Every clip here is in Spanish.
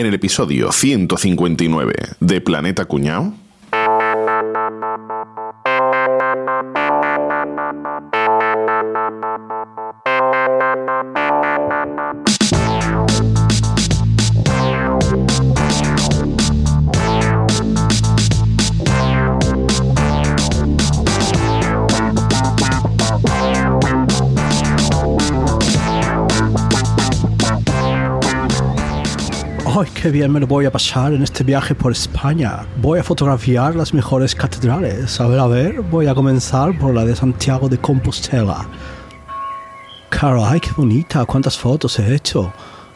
en el episodio 159 de Planeta Cuñao. ¡Ay, qué bien me lo voy a pasar en este viaje por España! Voy a fotografiar las mejores catedrales. A ver, a ver, voy a comenzar por la de Santiago de Compostela. ¡Caray, qué bonita! ¿Cuántas fotos he hecho?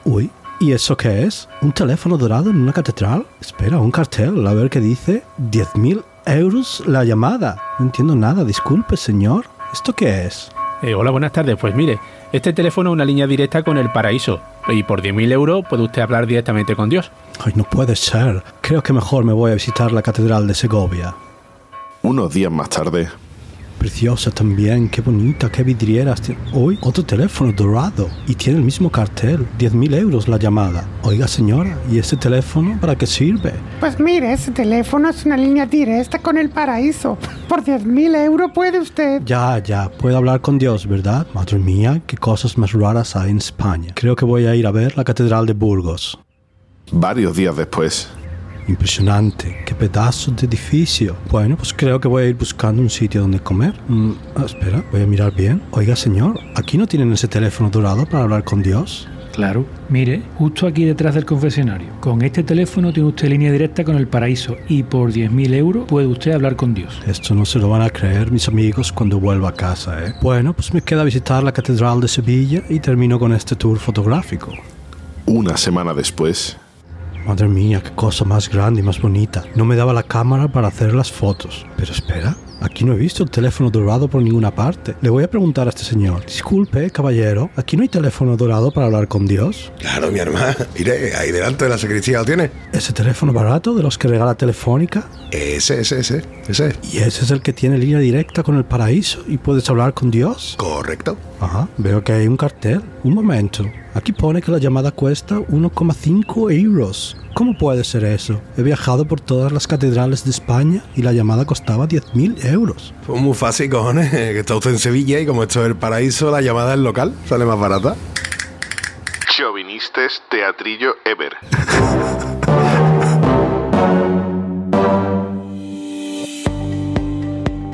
Uy, ¿y eso qué es? ¿Un teléfono dorado en una catedral? Espera, un cartel, a ver qué dice. ¡10.000 euros la llamada! No entiendo nada, disculpe, señor. ¿Esto qué es? Eh, hola, buenas tardes. Pues mire, este teléfono es una línea directa con el paraíso. Y por 10.000 euros puede usted hablar directamente con Dios. Ay, no puede ser. Creo que mejor me voy a visitar la Catedral de Segovia. Unos días más tarde, Preciosa también, qué bonita, qué vidrieras. tiene. Hoy otro teléfono dorado y tiene el mismo cartel, 10.000 euros la llamada. Oiga señora, ¿y ese teléfono para qué sirve? Pues mire, ese teléfono es una línea directa con el paraíso. Por 10.000 euros puede usted. Ya, ya, puedo hablar con Dios, ¿verdad? Madre mía, qué cosas más raras hay en España. Creo que voy a ir a ver la Catedral de Burgos. varios días después, Impresionante, qué pedazo de edificio. Bueno, pues creo que voy a ir buscando un sitio donde comer. Mm, ah, espera, voy a mirar bien. Oiga señor, ¿aquí no tienen ese teléfono dorado para hablar con Dios? Claro. Mire, justo aquí detrás del confesionario. Con este teléfono tiene usted línea directa con el paraíso y por 10.000 euros puede usted hablar con Dios. Esto no se lo van a creer mis amigos cuando vuelva a casa, ¿eh? Bueno, pues me queda visitar la Catedral de Sevilla y termino con este tour fotográfico. una semana después, Madre mía, qué cosa más grande y más bonita. No me daba la cámara para hacer las fotos. Pero espera, aquí no he visto el teléfono dorado por ninguna parte. Le voy a preguntar a este señor. Disculpe, caballero, ¿aquí no hay teléfono dorado para hablar con Dios? Claro, mi hermana. Mire, ahí delante de la sacristía lo tiene. ¿Ese teléfono barato de los que regala Telefónica? Ese, ese, ese. Ese. ¿Y ese es el que tiene línea directa con el paraíso y puedes hablar con Dios? Correcto. Ajá, veo que hay un cartel. Un momento. Aquí pone que la llamada cuesta 1,5 euros. ¿Cómo puede ser eso? He viajado por todas las catedrales de España y la llamada costaba 10.000 euros. Pues muy fácil, cojones. Que está usted en Sevilla y como esto es el paraíso, la llamada es local. Sale más barata. Chauvinistes Teatrillo Ever.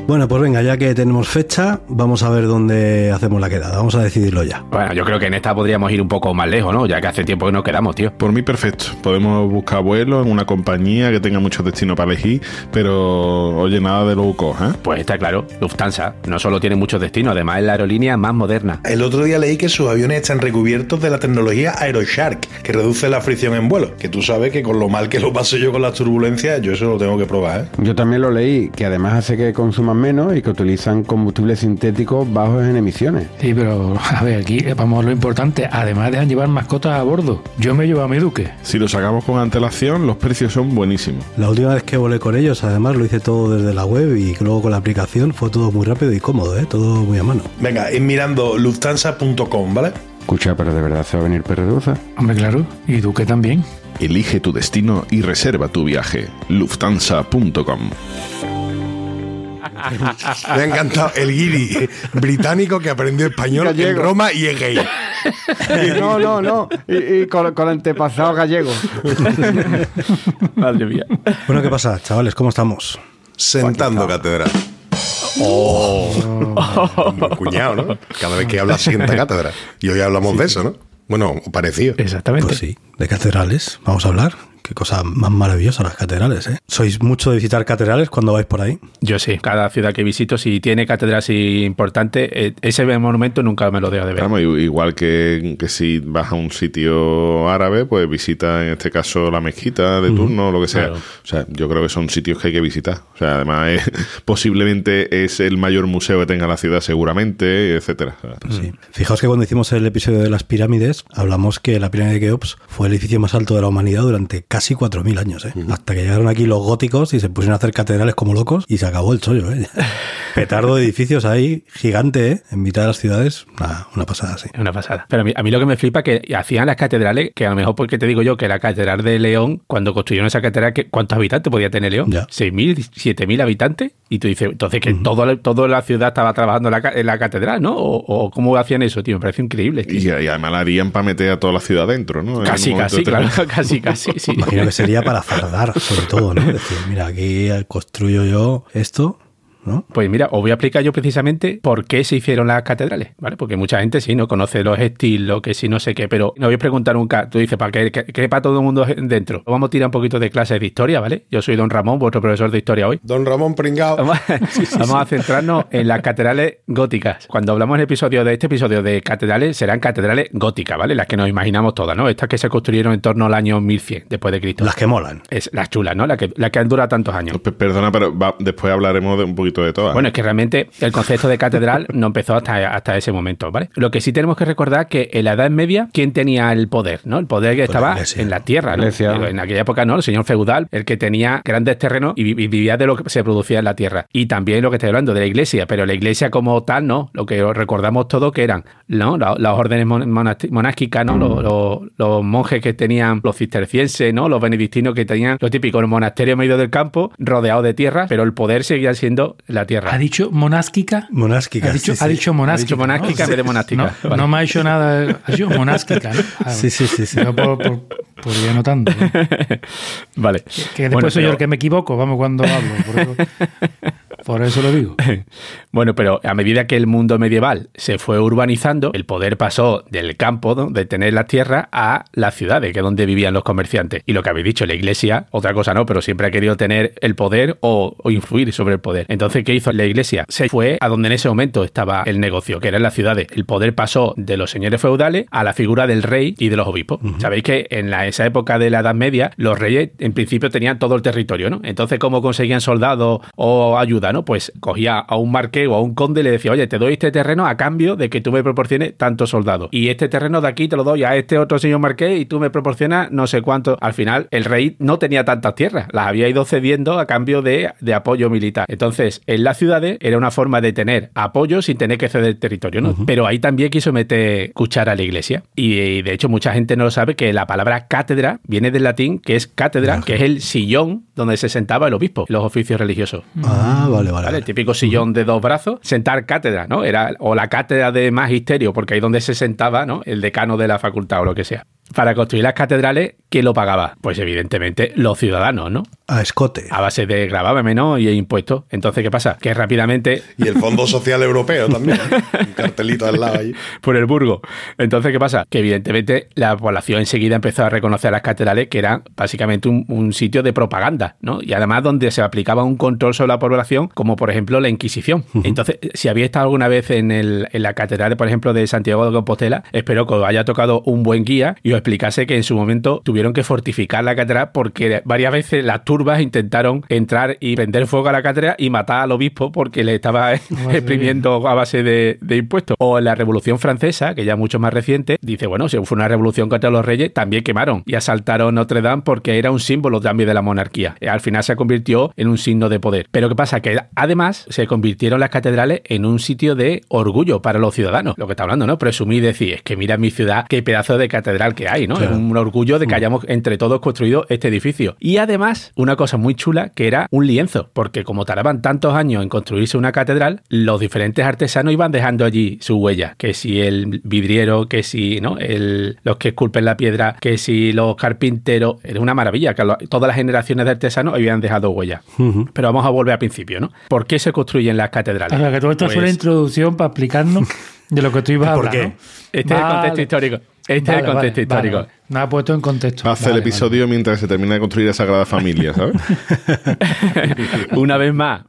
Bueno, pues venga, ya que tenemos fecha, vamos a ver dónde hacemos la quedada. Vamos a decidirlo ya. Bueno, yo creo que en esta podríamos ir un poco más lejos, ¿no? Ya que hace tiempo que no quedamos, tío. Por mí, perfecto. Podemos buscar vuelos en una compañía que tenga muchos destinos para elegir, pero oye, nada de low cost, ¿eh? Pues está claro, Lufthansa no solo tiene muchos destinos, además es la aerolínea más moderna. El otro día leí que sus aviones están recubiertos de la tecnología Aeroshark, que reduce la fricción en vuelo. Que tú sabes que con lo mal que lo paso yo con las turbulencias, yo eso lo tengo que probar, ¿eh? Yo también lo leí, que además hace que consuman menos y que utilizan combustibles sintéticos bajos en emisiones. Sí, pero a ver, aquí vamos a lo importante. Además dejan llevar mascotas a bordo. Yo me llevo a mi duque. Si lo sacamos con antelación, los precios son buenísimos. La última vez que volé con ellos, además lo hice todo desde la web y luego con la aplicación fue todo muy rápido y cómodo, ¿eh? Todo muy a mano. Venga, ir mirando lufthansa.com, ¿vale? Escucha, pero de verdad se va a venir Perreduza. Hombre, claro. Y duque también. Elige tu destino y reserva tu viaje. Lufthansa.com. Me ha encantado el guiri británico que aprendió español en Gallego. Roma y es gay. no, no, no. Y, y con, con antepasado gallego. Madre mía. Bueno, ¿qué pasa, chavales? ¿Cómo estamos? Sentando cátedra. Oh. Cuñado, ¿no? Cada vez que habla sienta cátedra. Y hoy hablamos de eso, ¿no? Bueno, parecido. Exactamente. Pues sí, de catedrales. Vamos a hablar. Qué cosa más maravillosa las catedrales, ¿eh? ¿Sois mucho de visitar catedrales cuando vais por ahí? Yo sí, cada ciudad que visito, si tiene catedral así importante, eh, ese monumento nunca me lo dejo de ver. Vamos, igual que, que si vas a un sitio árabe, pues visita en este caso la mezquita de turno o lo que sea. Claro. O sea, yo creo que son sitios que hay que visitar. O sea, además es- posiblemente es el mayor museo que tenga la ciudad seguramente, etcétera. Pues sí. Fijaos que cuando hicimos el episodio de las pirámides, hablamos que la pirámide de Keops fue el edificio más alto de la humanidad durante casi casi 4.000 años, ¿eh? Hasta que llegaron aquí los góticos y se pusieron a hacer catedrales como locos y se acabó el chollo, ¿eh? Petardo de edificios ahí, gigante, ¿eh? En mitad de las ciudades, una, una pasada así. Es una pasada. Pero a mí, a mí lo que me flipa es que hacían las catedrales, que a lo mejor porque te digo yo que la catedral de León, cuando construyeron esa catedral, ¿qué- ¿cuántos habitantes podía tener León? Ya. ¿6.000, 7.000 habitantes? Y tú dices, entonces que todo, toda la ciudad estaba trabajando en la, ca- en la catedral, ¿no? O, o cómo hacían eso, tío, me parece increíble. tío. Y, y además la harían para meter a toda la ciudad dentro, ¿no? Casi, casi, claro, casi, casi, sí. Imagino que sería para fardar, sobre todo, ¿no? Decir, mira, aquí construyo yo esto, ¿no? Pues mira, os voy a explicar yo precisamente por qué se hicieron las catedrales, ¿vale? Porque mucha gente sí no conoce los estilos, que sí no sé qué, pero no voy a preguntar nunca, tú dices, ¿para qué, qué, qué para todo el mundo dentro? Vamos a tirar un poquito de clases de historia, ¿vale? Yo soy don Ramón, vuestro profesor de historia hoy. Don Ramón Pringao. Vamos, vamos a centrarnos en las catedrales góticas. Cuando hablamos en el episodio de este episodio de catedrales, serán catedrales góticas, ¿vale? Las que nos imaginamos todas, ¿no? Estas que se construyeron en torno al año 1100 después de Cristo. Las que molan. Es, las chulas, ¿no? Las que, las que han durado tantos años. Pe- Perdona, pero va- después hablaremos de un poquito de todas. Bueno, es que realmente el concepto de catedral no empezó hasta, hasta ese momento, ¿vale? Lo que sí tenemos que recordar que en la Edad Media, ¿quién tenía el poder? ¿no? El poder que la estaba iglesia. en la tierra, ¿no? En aquella época, ¿no? El señor feudal, el que tenía grandes terrenos y vi- y vivía de lo que se producía en la tierra. Y también lo que estoy hablando de la iglesia, pero la iglesia como tal, ¿no? Lo que recordamos todo que eran, ¿no? La- Las órdenes monásticas, ¿no? Los, los- los monjes que tenían, los cistercienses, ¿no? Los benedictinos que tenían lo típico, el monasterio en medio del campo, rodeado de tierra, pero el poder seguía siendo la tierra. ¿Ha dicho monásquica? Monásquicas. Ha dicho, sí, ha sí. dicho monástica. Ha dicho monástica ¿no? en vez de monástica. No, Vale. no me ha hecho nada. Ha dicho monástica, ¿no? Ah, Sí, sí, sí, sí. Yo por, por, por ir anotando. ¿no? Vale. Que después Bueno, soy yo el que me equivoco, vamos, cuando hablo. Por eso, por eso lo digo. Bueno, pero a medida que el mundo medieval se fue urbanizando, el poder pasó del campo, ¿no? de tener las tierras, a las ciudades, que es donde vivían los comerciantes. Y lo que habéis dicho, la iglesia, otra cosa no, pero siempre ha querido tener el poder o, o influir sobre el poder. Entonces, ¿qué hizo la iglesia? Se fue a donde en ese momento estaba el negocio, que eran las ciudades. El poder pasó de los señores feudales a la figura del rey y de los obispos. Sabéis que en la- esa época de la Edad Media, los reyes en principio tenían todo el territorio, ¿no? Entonces, ¿cómo conseguían soldados o ayuda, no? Pues cogía a un marqués o a un conde le decía, oye, te doy este terreno a cambio de que tú me proporciones tantos soldados. Y este terreno de aquí te lo doy a este otro señor marqués y tú me proporcionas no sé cuánto. Al final, el rey no tenía tantas tierras, las había ido cediendo a cambio de, de apoyo militar. Entonces, en las ciudades era una forma de tener apoyo sin tener que ceder territorio, ¿no? Pero ahí también quiso meter cuchara a la iglesia. Y, y, de hecho, mucha gente no lo sabe que la palabra cátedra viene del latín, que es cátedra, que es el sillón donde se sentaba el obispo, los oficios religiosos. Ah, vale, vale. ¿Vale? vale. El típico sillón de dos sentar cátedra, ¿no? Era, o la cátedra de magisterio, porque ahí donde se sentaba, ¿no? El decano de la facultad o lo que sea. Para construir las catedrales, ¿quién lo pagaba? Pues evidentemente los ciudadanos, ¿no? A escote. A base de gravamen, ¿no? Y impuestos. Entonces, ¿qué pasa? Que rápidamente Y el Fondo Social Europeo también. ¿eh? Un cartelito al lado ahí. por el Burgo. Entonces, ¿qué pasa? Que evidentemente la población enseguida empezó a reconocer las catedrales que eran básicamente un, un sitio de propaganda, ¿no? Y además donde se aplicaba un control sobre la población, como por ejemplo la Inquisición. Entonces, si había estado alguna vez en, el- en la catedral, por ejemplo, de Santiago de Compostela, espero que os haya tocado un buen guía y os explicase que en su momento tuvieron que fortificar la catedral porque varias veces las turbas intentaron entrar y prender fuego a la catedral y matar al obispo porque le estaba exprimiendo a base de, de impuestos. O en la Revolución Francesa, que ya es mucho más reciente, dice, bueno, si fue una revolución contra los reyes, también quemaron y asaltaron Notre Dame porque era un símbolo también de la monarquía. Eh, Al final se convirtió en un signo de poder. Pero ¿qué pasa? Que además se convirtieron las catedrales en un sitio de orgullo para los ciudadanos. Lo que está hablando, ¿no? Presumir y decir, es que mira mi ciudad, qué pedazo de catedral que hay, ¿no? Claro. Es un orgullo de que hayamos entre todos construido este edificio. Y además, una cosa muy chula que era un lienzo, porque como tardaban tantos años en construirse una catedral, los diferentes artesanos iban dejando allí su huella. Que si el vidriero, que si ¿no? el, los que esculpen la piedra, que si los carpinteros. Era una maravilla, que lo- todas las generaciones de artesanos habían dejado huella. Pero vamos a volver al principio, ¿no? ¿Por qué se construyen las catedrales? O sea, que todo esto es Pues, una introducción para explicarnos de lo que tú ibas a ¿Por hablar. qué? ¿no? Este es el Vale. contexto histórico. Este es el Vale, contexto vale, histórico. vale. Me ha puesto en contexto. Hace el Vale, episodio mientras se termina de construir la Sagrada Familia, ¿sabes? Una vez más,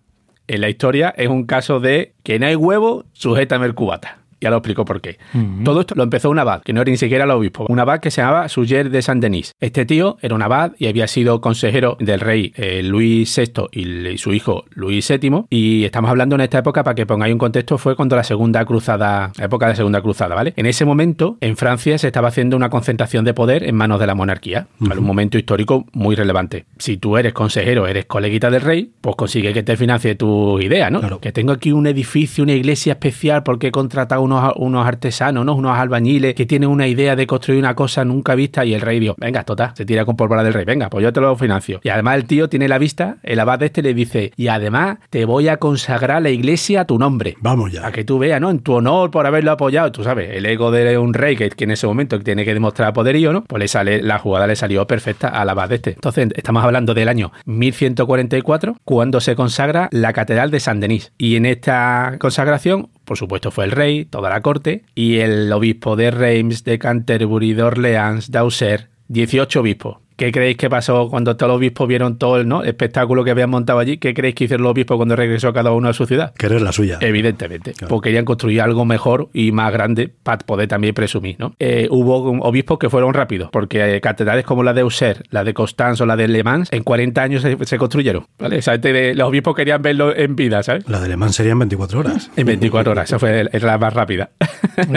en la historia es un caso de que no hay huevo, sujétame el cubata. Ya lo explico por qué. Todo esto lo empezó un abad, que no era ni siquiera el obispo, un abad que se llamaba Suger de Saint-Denis. Este tío era un abad y había sido consejero del rey eh, Luis VI y, su hijo Luis VII. Y estamos hablando en esta época, para que pongáis un contexto, fue cuando la segunda cruzada, la época de la segunda cruzada, ¿vale? En ese momento, en Francia se estaba haciendo una concentración de poder en manos de la monarquía, ¿vale? Un momento histórico muy relevante. Si tú eres consejero, eres coleguita del rey, pues consigue que te financie tu idea, ¿no? Claro. Que tengo aquí un edificio, una iglesia especial porque he contratado unos, unos artesanos, ¿no? Unos albañiles que tienen una idea de construir una cosa nunca vista y el rey dijo, venga, total, se tira con pólvora del rey, venga, pues yo te lo financio. Y además el tío tiene la vista, el abad este le dice, y además te voy a consagrar la iglesia a tu nombre. Vamos ya. A que tú veas, ¿no? En tu honor por haberlo apoyado. Tú sabes, el ego de un rey que, que en ese momento tiene que demostrar poderío, ¿no? Pues le sale, la jugada le salió perfecta al abad este. Entonces, estamos hablando del año 1144, cuando se consagra la catedral de San Denis. Y en esta consagración, por supuesto, fue el rey, toda la corte, y el obispo de Reims, de Canterbury, de Orleans, de Auxerre, 18 obispos. ¿Qué creéis que pasó cuando todos los obispos vieron todo el ¿no? espectáculo que habían montado allí? ¿Qué creéis que hicieron los obispos cuando regresó cada uno a su ciudad? Querer la suya. Evidentemente, Claro. porque querían construir algo mejor y más grande para poder también presumir, ¿no? Eh, hubo obispos que fueron rápidos, porque eh, catedrales como la de Auxerre, la de Constance o la de Le Mans, en 40 años se, se construyeron, ¿vale? Esa gente de- los obispos querían verlo en vida, ¿sabes? La de Le Mans serían 24 horas. En 24 horas, esa fue la más rápida.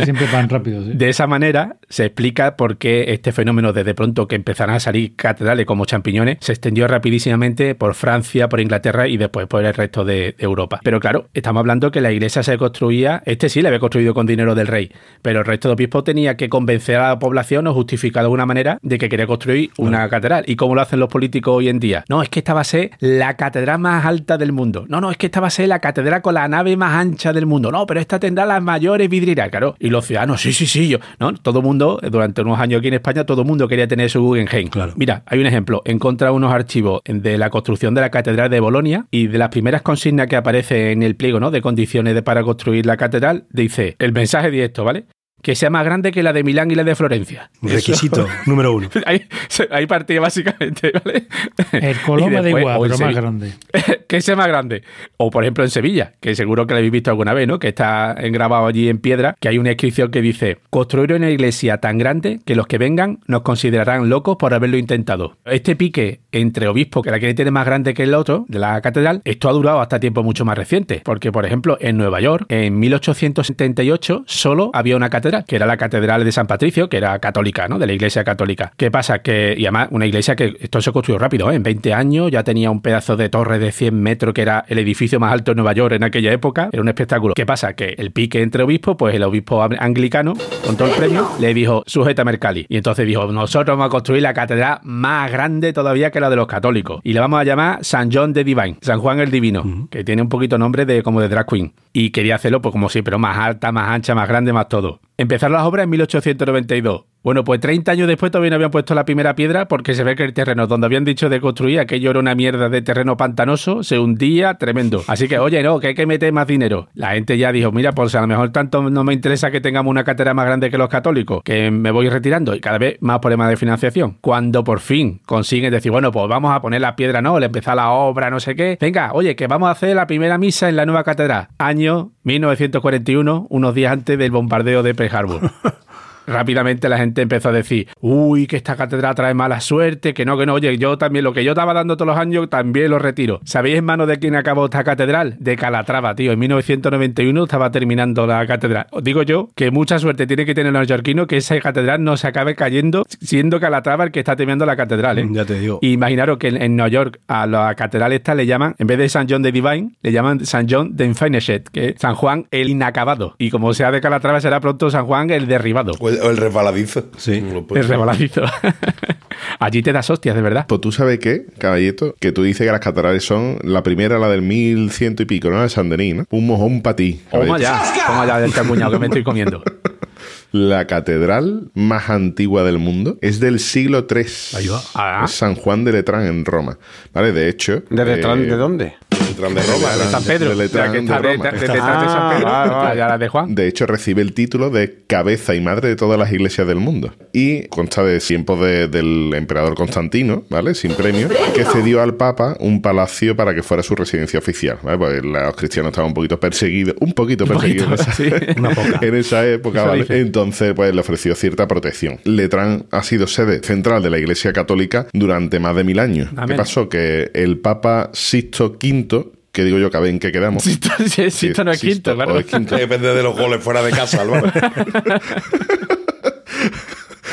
Siempre van rápido, ¿sí? De esa manera se explica por qué este fenómeno desde pronto que empezaron a salir catedrales como champiñones se extendió rapidísimamente por Francia, por Inglaterra y después por el resto de, de Europa. Pero claro, estamos hablando que la iglesia se construía, este sí la había construido con dinero del rey, pero el resto de obispos tenía que convencer a la población o justificar de alguna manera de que quería construir una catedral. ¿Y cómo lo hacen los políticos hoy en día? No, es que esta va a ser la catedral más alta del mundo. No, no, es que esta va a ser la catedral con la nave más ancha del mundo. No, pero esta tendrá las mayores vidrieras, claro. Y los ciudadanos, sí, sí, sí, yo. No, todo el mundo, durante unos años aquí en España, todo el mundo quería tener su Guggenheim. Claro. Mira, hay un ejemplo. Encontra unos archivos de la construcción de la catedral de Bolonia y de las primeras consignas que aparece en el pliego, ¿no? De condiciones para construir la catedral, dice el mensaje directo, ¿vale? Que sea más grande que la de Milán y la de Florencia. Eso- Requisito número uno. Ahí, ahí partía básicamente, ¿vale? El me da igual, pero más grande. que sea más grande. O por ejemplo en Sevilla, que seguro que lo habéis visto alguna vez, ¿no? Que está grabado allí en piedra, que hay una inscripción que dice, construir una iglesia tan grande que los que vengan nos considerarán locos por haberlo intentado. Este pique entre obispos, que la que tiene más grande que el otro, de la catedral, esto ha durado hasta tiempo mucho más reciente. Porque, por ejemplo, en Nueva York, en 1878, solo había una catedral, que era la Catedral de San Patricio, que era católica, ¿no? De la iglesia católica. ¿Qué pasa? Que, y además, una iglesia que esto se construyó rápido, ¿eh? En 20 años ya tenía un pedazo de torre de 100 metros, que era el edificio más alto de Nueva York en aquella época. Era un espectáculo. ¿Qué pasa? Que el pique entre obispos, pues el obispo anglicano, con todo el premio, le dijo, sujeta Mercalli. Y entonces dijo, nosotros vamos a construir la catedral más grande todavía que la de los católicos. Y le vamos a llamar San John the Divine, San Juan el Divino, que tiene un poquito nombre de como de drag queen. Y quería hacerlo, pues como sí, pero más alta, más ancha, más grande, más todo. Empezaron las obras en 1892. Bueno, pues 30 años después todavía no habían puesto la primera piedra porque se ve que el terreno donde habían dicho de construir, aquello era una mierda de terreno pantanoso, se hundía tremendo. Así que, oye, no, que hay que meter más dinero. La gente ya dijo, mira, pues a lo mejor tanto no me interesa que tengamos una catedral más grande que los católicos, que me voy retirando y cada vez más problemas de financiación. Cuando por fin consiguen decir, bueno, pues vamos a poner la piedra, no, le empezar la obra, no sé qué. Venga, oye, que vamos a hacer la primera misa en la nueva catedral. Año 1941, unos días antes del bombardeo de Pearl Harbor. Rápidamente la gente empezó a decir, uy, que esta catedral trae mala suerte, que no, que no, oye, yo también, lo que yo estaba dando todos los años, también lo retiro. ¿Sabéis en manos de quién acabó esta catedral? De Calatrava, tío. En 1991 estaba terminando la catedral. Os digo yo que mucha suerte tiene que tener los neoyorquinos que esa catedral no se acabe cayendo, siendo Calatrava el que está terminando la catedral, ¿eh? Ya te digo. Y imaginaros que en, en Nueva York a la catedral esta le llaman, en vez de San John de Divine, le llaman San John de Infinished, que es San Juan el inacabado. Y como sea de Calatrava, será pronto San Juan el derribado. O el, o el resbaladizo. Sí. El ser. rebaladizo. Allí te das hostias, de verdad. Pues tú sabes qué, caballito, que tú dices que las catedrales son la primera, la del 1100 y pico, ¿no? De San Denis, ¿no? Un mojón para ti. Toma ya, toma ya del chamuñado que me estoy comiendo. La catedral más antigua del mundo es del siglo III. Ahí va. Ah. Es San Juan de Letrán en Roma. ¿Vale? De hecho. ¿De detrás eh, de dónde? Letrán de Roma. de San Pedro. de Letrán Roma. San Pedro. Ah, allá la de Juan. De hecho, recibe el título de cabeza y madre de todas las iglesias del mundo. Y consta de tiempos de- del emperador Constantino, ¿vale? Sin premio, que cedió al Papa un palacio para que fuera su residencia oficial, ¿vale? Pues los cristianos estaban un poquito perseguidos, un poquito perseguidos en esa, sí. Una poca. en esa época, ¿vale? dice. Entonces, pues le ofreció cierta protección. Letrán ha sido sede central de la Iglesia Católica durante más de mil años. ¿Qué pasó? Que el Papa Sixto V, que digo yo, que a ver en qué quedamos. Sí, Sisto no es quinto, claro. es quinto. Depende de los goles fuera de casa, Álvaro.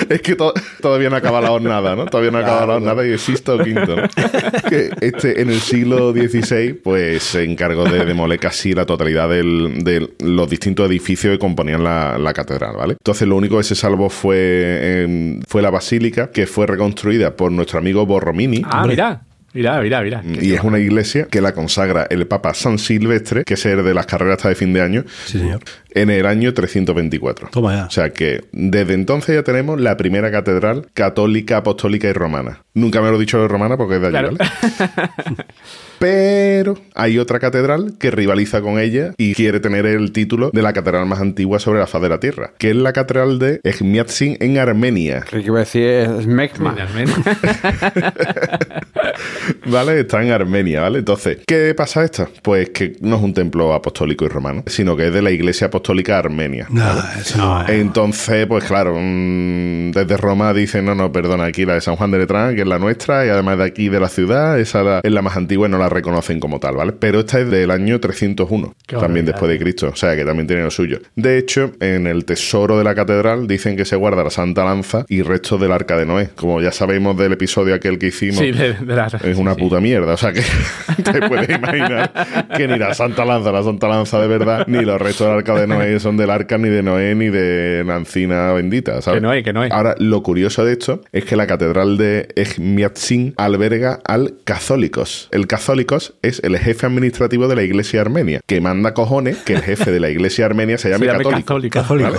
Es que to- todavía no acaba la hornada, ¿no? Todavía no acaba la hornada y existe o quinto, ¿no? Que este, en el siglo XVI, pues se encargó de demoler casi la totalidad del- de los distintos edificios que componían la, la catedral, ¿vale? Entonces lo único que se salvó fue, em, fue la basílica, que fue reconstruida por nuestro amigo Borromini. Ah, mira. Mira, mira, mira. Y es una iglesia que la consagra el Papa San Silvestre, que es el de las carreras hasta de fin de año, Sí, señor. en el año 324. Toma ya. O sea que desde entonces ya tenemos la primera catedral católica, apostólica y romana. Nunca me lo he dicho de romana porque es de allí, Claro. ¿vale? Pero hay otra catedral que rivaliza con ella y quiere tener el título de la catedral más antigua sobre la faz de la tierra, que es la catedral de Ejmiatzin en Armenia. Creo que iba a decir es. ¿Vale? Está en Armenia, ¿vale? Entonces, ¿qué pasa esto? Pues que no es un templo apostólico y romano, sino que es de la iglesia apostólica armenia. No, eso no es. Entonces, pues claro, mm, desde Roma dicen, no, no, perdona, aquí la de San Juan de Letrán, que es la nuestra, y además de aquí de la ciudad, esa es la más antigua y no la reconocen como tal, ¿vale? Pero esta es del año 301, Qué también después de Cristo, o sea que también tiene lo suyo. De hecho, en el tesoro de la catedral dicen que se guarda la Santa Lanza y restos del Arca de Noé. Como ya sabemos del episodio aquel que hicimos, Sí, de, de la- es una sí. puta mierda. O sea que te puedes imaginar que ni la Santa Lanza, la Santa Lanza de verdad, ni los restos del arca de Noé son del arca, ni de Noé, ni de la encina bendita. ¿sabes? Que no hay, que no hay. Ahora, lo curioso de esto es que la catedral de Ejmiatzin alberga al Cathólicos. El Cathólicos es el jefe administrativo de la iglesia armenia, que manda cojones que el jefe de la iglesia armenia se llame, Se llame católico. católico.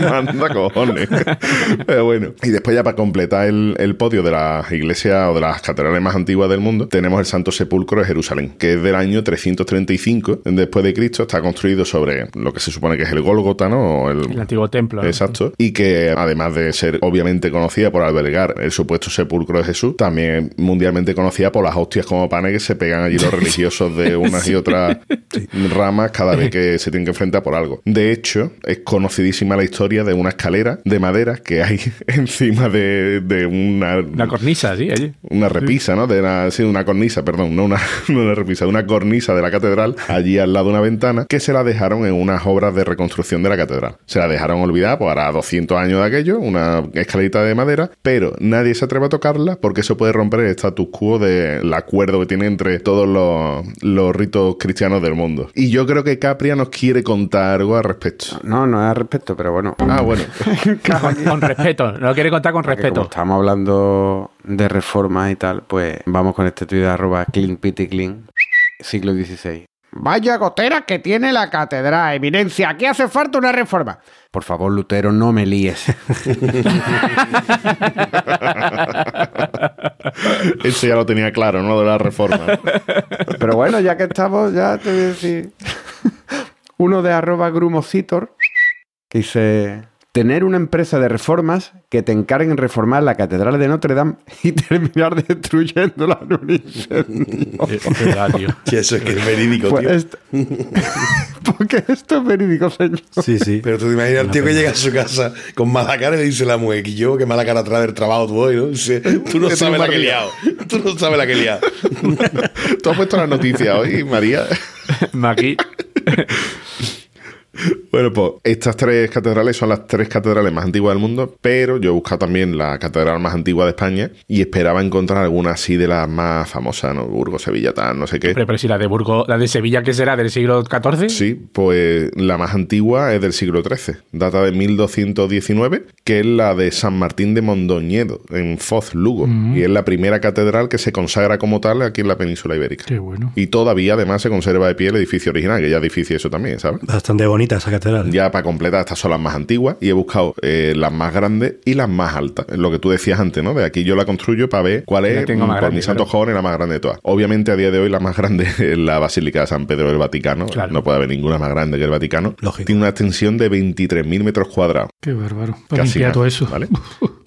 Manda cojones. Pero bueno. Y después ya para completar el, el podio de las iglesias o de las catedrales más antiguas del mundo, tenemos el Santo Sepulcro de Jerusalén, que es del año 335 después de Cristo. Está construido sobre lo que se supone que es el Gólgota, ¿no? O el- El antiguo templo. ¿no? Exacto. Y que además de ser obviamente conocida por albergar el supuesto sepulcro de Jesús, también mundialmente conocida por las hostias como panes que se pegan allí los religiosos de unas y otras ramas cada vez que se tienen que enfrentar por algo. De hecho, es conocidísima la historia de una escalera de madera que hay encima de, de una, Una cornisa, sí, allí. Una repisa, ¿no? De una, sí, una cornisa, perdón, no una, no una repisa, una cornisa de la catedral, allí al lado de una ventana, que se la dejaron en unas obras de reconstrucción de la catedral. Se la dejaron olvidada, pues hará 200 años de aquello, una escalerita de madera, pero nadie se atreve a tocarla porque eso puede romper el status quo del acuerdo que tiene entre todos los, los ritos cristianos del mundo. Y yo creo que Capria nos quiere contar algo al respecto. No, no es al respecto, pero bueno. Ah, bueno. Con, con respeto. No quiere contar con respeto. estamos hablando de reformas y tal, pues vamos con este tuit de arroba clean pity clean, siglo XVI. Vaya gotera que tiene la catedral, Eminencia. Aquí hace falta una reforma. Por favor, Lutero, no me líes. Eso ya lo tenía claro, ¿no? De la reforma. Pero bueno, ya que estamos, ya te voy a decir. Uno de arroba grumocitor que dice: Tener una empresa de reformas que te encarguen reformar la catedral de Notre Dame y terminar destruyéndola en un incendio. Es verdad, tío. Sí, eso es que es verídico, Pues tío. esto- Porque esto es verídico, señor. Sí, sí. Pero tú te imaginas al tío que llega a su casa con mala cara y le dice la mujer que yo, que mala cara atrás del trabajo tú hoy, ¿no? Dice, tú no sabes la que he liado. Tú no sabes la que he liado. Tú has puesto la noticia hoy, María. Maki. Bueno, pues estas tres catedrales son las tres catedrales más antiguas del mundo, pero yo he buscado también la catedral más antigua de España y esperaba encontrar alguna así de las más famosas, ¿no? Burgos, Sevilla, tal, no sé qué. Pero, pero si la de Burgos, la de Sevilla, que será del siglo XIV. Sí, pues la más antigua es del siglo XIII, data de 1219, que es la de San Martín de Mondoñedo, en Foz, Lugo, y es la primera catedral que se consagra como tal aquí en la península ibérica. Qué bueno. Y todavía además se conserva de pie el edificio original, que ya edificio eso también, ¿sabes? Bastante bonita esa catedral. Ya para completar, estas son las más antiguas y he buscado eh, las más grandes y las más altas. Lo que tú decías antes, ¿no? De aquí yo la construyo para ver cuál es, tengo más por grande, mis santos claro. cojones, la más grande de todas. Obviamente, a día de hoy, la más grande es la Basílica de San Pedro del Vaticano. Claro. No puede haber ninguna más grande que el Vaticano. Lógico. Tiene una extensión de 23.000 metros cuadrados. Qué bárbaro. Para Casi todo eso. ¿vale?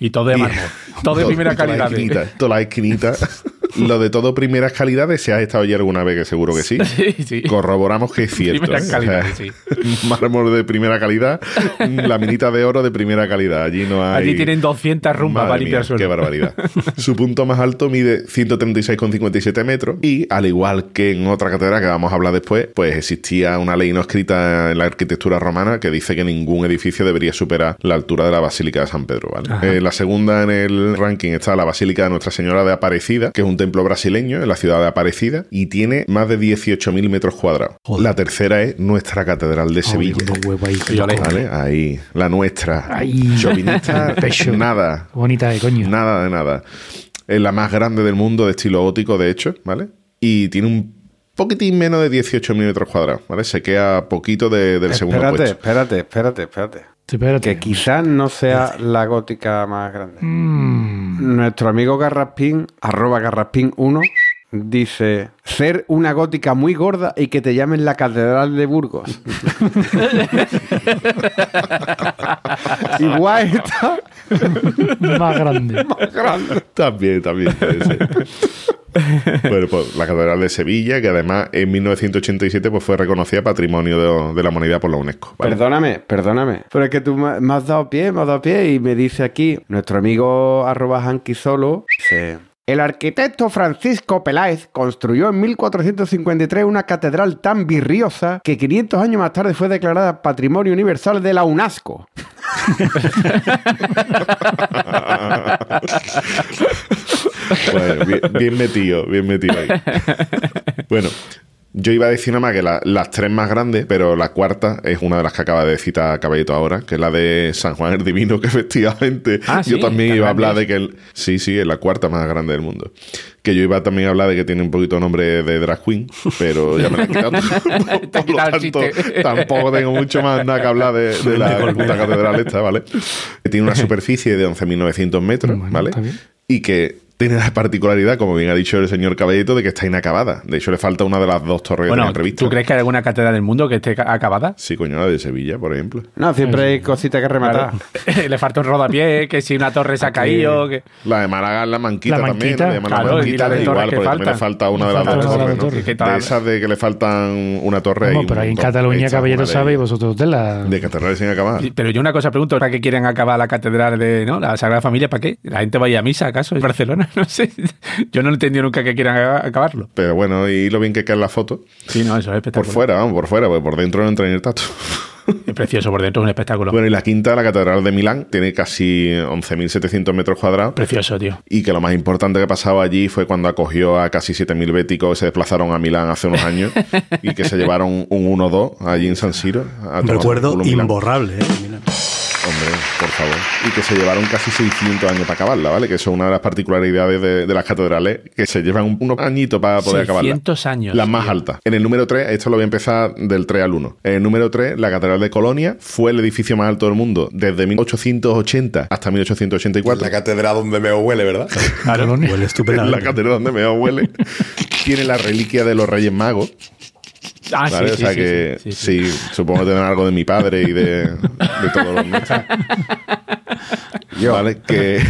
Y todo de mármol. todo de primera Todas las calidad. ¿eh? esquinitas, Todas las esquinitas. Lo de todo primeras calidades, si has estado allí alguna vez, que seguro que sí. Sí, sí. Corroboramos que es cierto. Primeras ¿eh? O sea, Mármol de primera calidad, la minita de oro de primera calidad. Allí no hay. Allí tienen 200 rumbas para limpiar. Qué barbaridad. Su punto más alto mide 136,57 metros y, al igual que en otra catedral que vamos a hablar después, pues existía una ley no escrita en la arquitectura romana que dice que ningún edificio debería superar la altura de la Basílica de San Pedro. ¿vale? Eh, la segunda en el ranking está la Basílica de Nuestra Señora de Aparecida, que es un templo brasileño en la ciudad de Aparecida y tiene más de 18.000 metros cuadrados. Joder. La tercera es nuestra Catedral de Sevilla. Ahí. Ahí, la nuestra. Ay. Chauvinista, Pecho. nada. Bonita de coño. Nada de nada. Es la más grande del mundo de estilo gótico, de hecho, ¿vale? Y tiene un poquitín menos de 18 metros cuadrados, ¿vale? Se queda poquito de- del segundo puesto. espérate, espérate, espérate. Espérate. Que quizás no sea la gótica más grande. Mm, Nuestro amigo Garraspín, arroba Garraspín1, dice: Ser una gótica muy gorda y que te llamen la Catedral de Burgos. Igual está más grande. También, también puede ser. bueno, pues la Catedral de Sevilla, que además en 1987 pues, fue reconocida Patrimonio de, la Humanidad por la UNESCO. Perdóname, perdóname. Pero es que tú me me has dado pie, me has dado pie y me dice aquí, nuestro amigo arroba Hanky Solo, dice, el arquitecto Francisco Peláez construyó en 1453 una catedral tan virriosa que 500 años más tarde fue declarada Patrimonio Universal de la bien, bien metido, bien metido ahí. Bueno, yo iba a decir nada más que la- las tres más grandes, pero la cuarta es una de las que acaba de citar Caballito ahora, que es la de San Juan el Divino, que efectivamente Ah, yo sí, también iba a hablar de que... el- sí, sí, es la cuarta más grande del mundo. Que yo iba también a hablar de que tiene un poquito nombre de drag queen, pero ya me la he quitado. Por lo tanto, tampoco tengo mucho más nada que hablar de, de la puta catedral esta, ¿vale? Que tiene una superficie de 11.900 metros, Bueno, ¿vale? Y que tiene la particularidad, como bien ha dicho el señor Caballito, de que está inacabada. De hecho, le falta una de las dos torres que Bueno, tenía previstas. ¿tú crees que hay alguna catedral del mundo que esté ca- acabada? Sí, coño, la de Sevilla, por ejemplo. No, siempre hay cositas que rematar. Claro. Le falta un rodapié, que si una torre se ha caído. Que... La de Málaga es la manquita La también, manquita, ¿no? Llaman claro, la y manquita, la de igual, porque también le falta. falta una de las Falta dos de torres, ¿no? torres. ¿Qué De esas de que le faltan una torre y pero ahí en. Cataluña, caballero de sabe y vosotros de la... De catedrales sin acabar. Pero yo una cosa pregunto, ¿para qué quieren acabar la catedral de ¿no? la Sagrada Familia? ¿Para qué? ¿La gente vaya a misa acaso en Barcelona? No sé. Yo no he entendido nunca que quieran acabarlo. Pero bueno, y lo bien que queda en la foto. Sí, no, eso es Por espectacular. fuera, vamos, por fuera, porque por dentro no entra ni el tacto. Es precioso por dentro, es un espectáculo. Bueno, y la quinta, la Catedral de Milán, tiene casi 11.700 metros cuadrados. Precioso, tío. Y que lo más importante que pasaba allí fue cuando acogió a casi 7.000 béticos que se desplazaron a Milán hace unos años y que se llevaron un 1-2 allí en San Siro. a recuerdo por Milán. imborrable, ¿eh? Mira. Hombre, por favor. Y que se llevaron casi 600 años para acabarla, ¿vale? Que eso es una de las particularidades de, de las catedrales, que se llevan un- unos añitos para poder acabarla. 600 años. Las más tío. altas. En el número 3, esto lo voy a empezar del 3 al 1. En el número 3, la Catedral de Colonia fue el edificio más alto del mundo desde 1880 hasta 1884. La catedral donde me huele, ¿verdad? Claro. Huele la estupendamente. catedral donde me huele. Tiene la reliquia de los Reyes Magos. Ah, ¿vale? sí, o sea sí, que sí, sí, supongo que tendrán algo de mi padre y de, de todos los nuestros. ¿Vale? Que,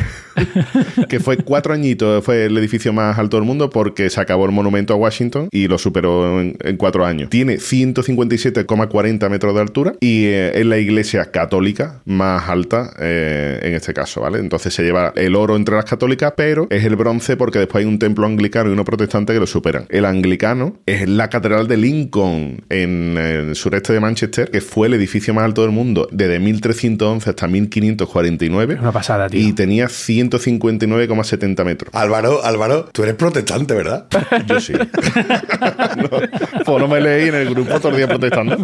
que fue cuatro añitos, fue el edificio más alto del mundo porque se acabó el monumento a Washington y lo superó en, en cuatro años. Tiene 157,40 metros de altura y eh, es la iglesia católica más alta eh, en este caso, ¿vale? Entonces se lleva el oro entre las católicas, pero es el bronce porque después hay un templo anglicano y uno protestante que lo superan. El anglicano es la catedral de Lincoln en el sureste de Manchester, que fue el edificio más alto del mundo desde 1311 hasta 1549. Una pasada, tío. Y tenía 159,70 metros. Álvaro, Álvaro, tú eres protestante, ¿verdad? Yo sí. no, pues no me leí en el grupo todo el día protestando.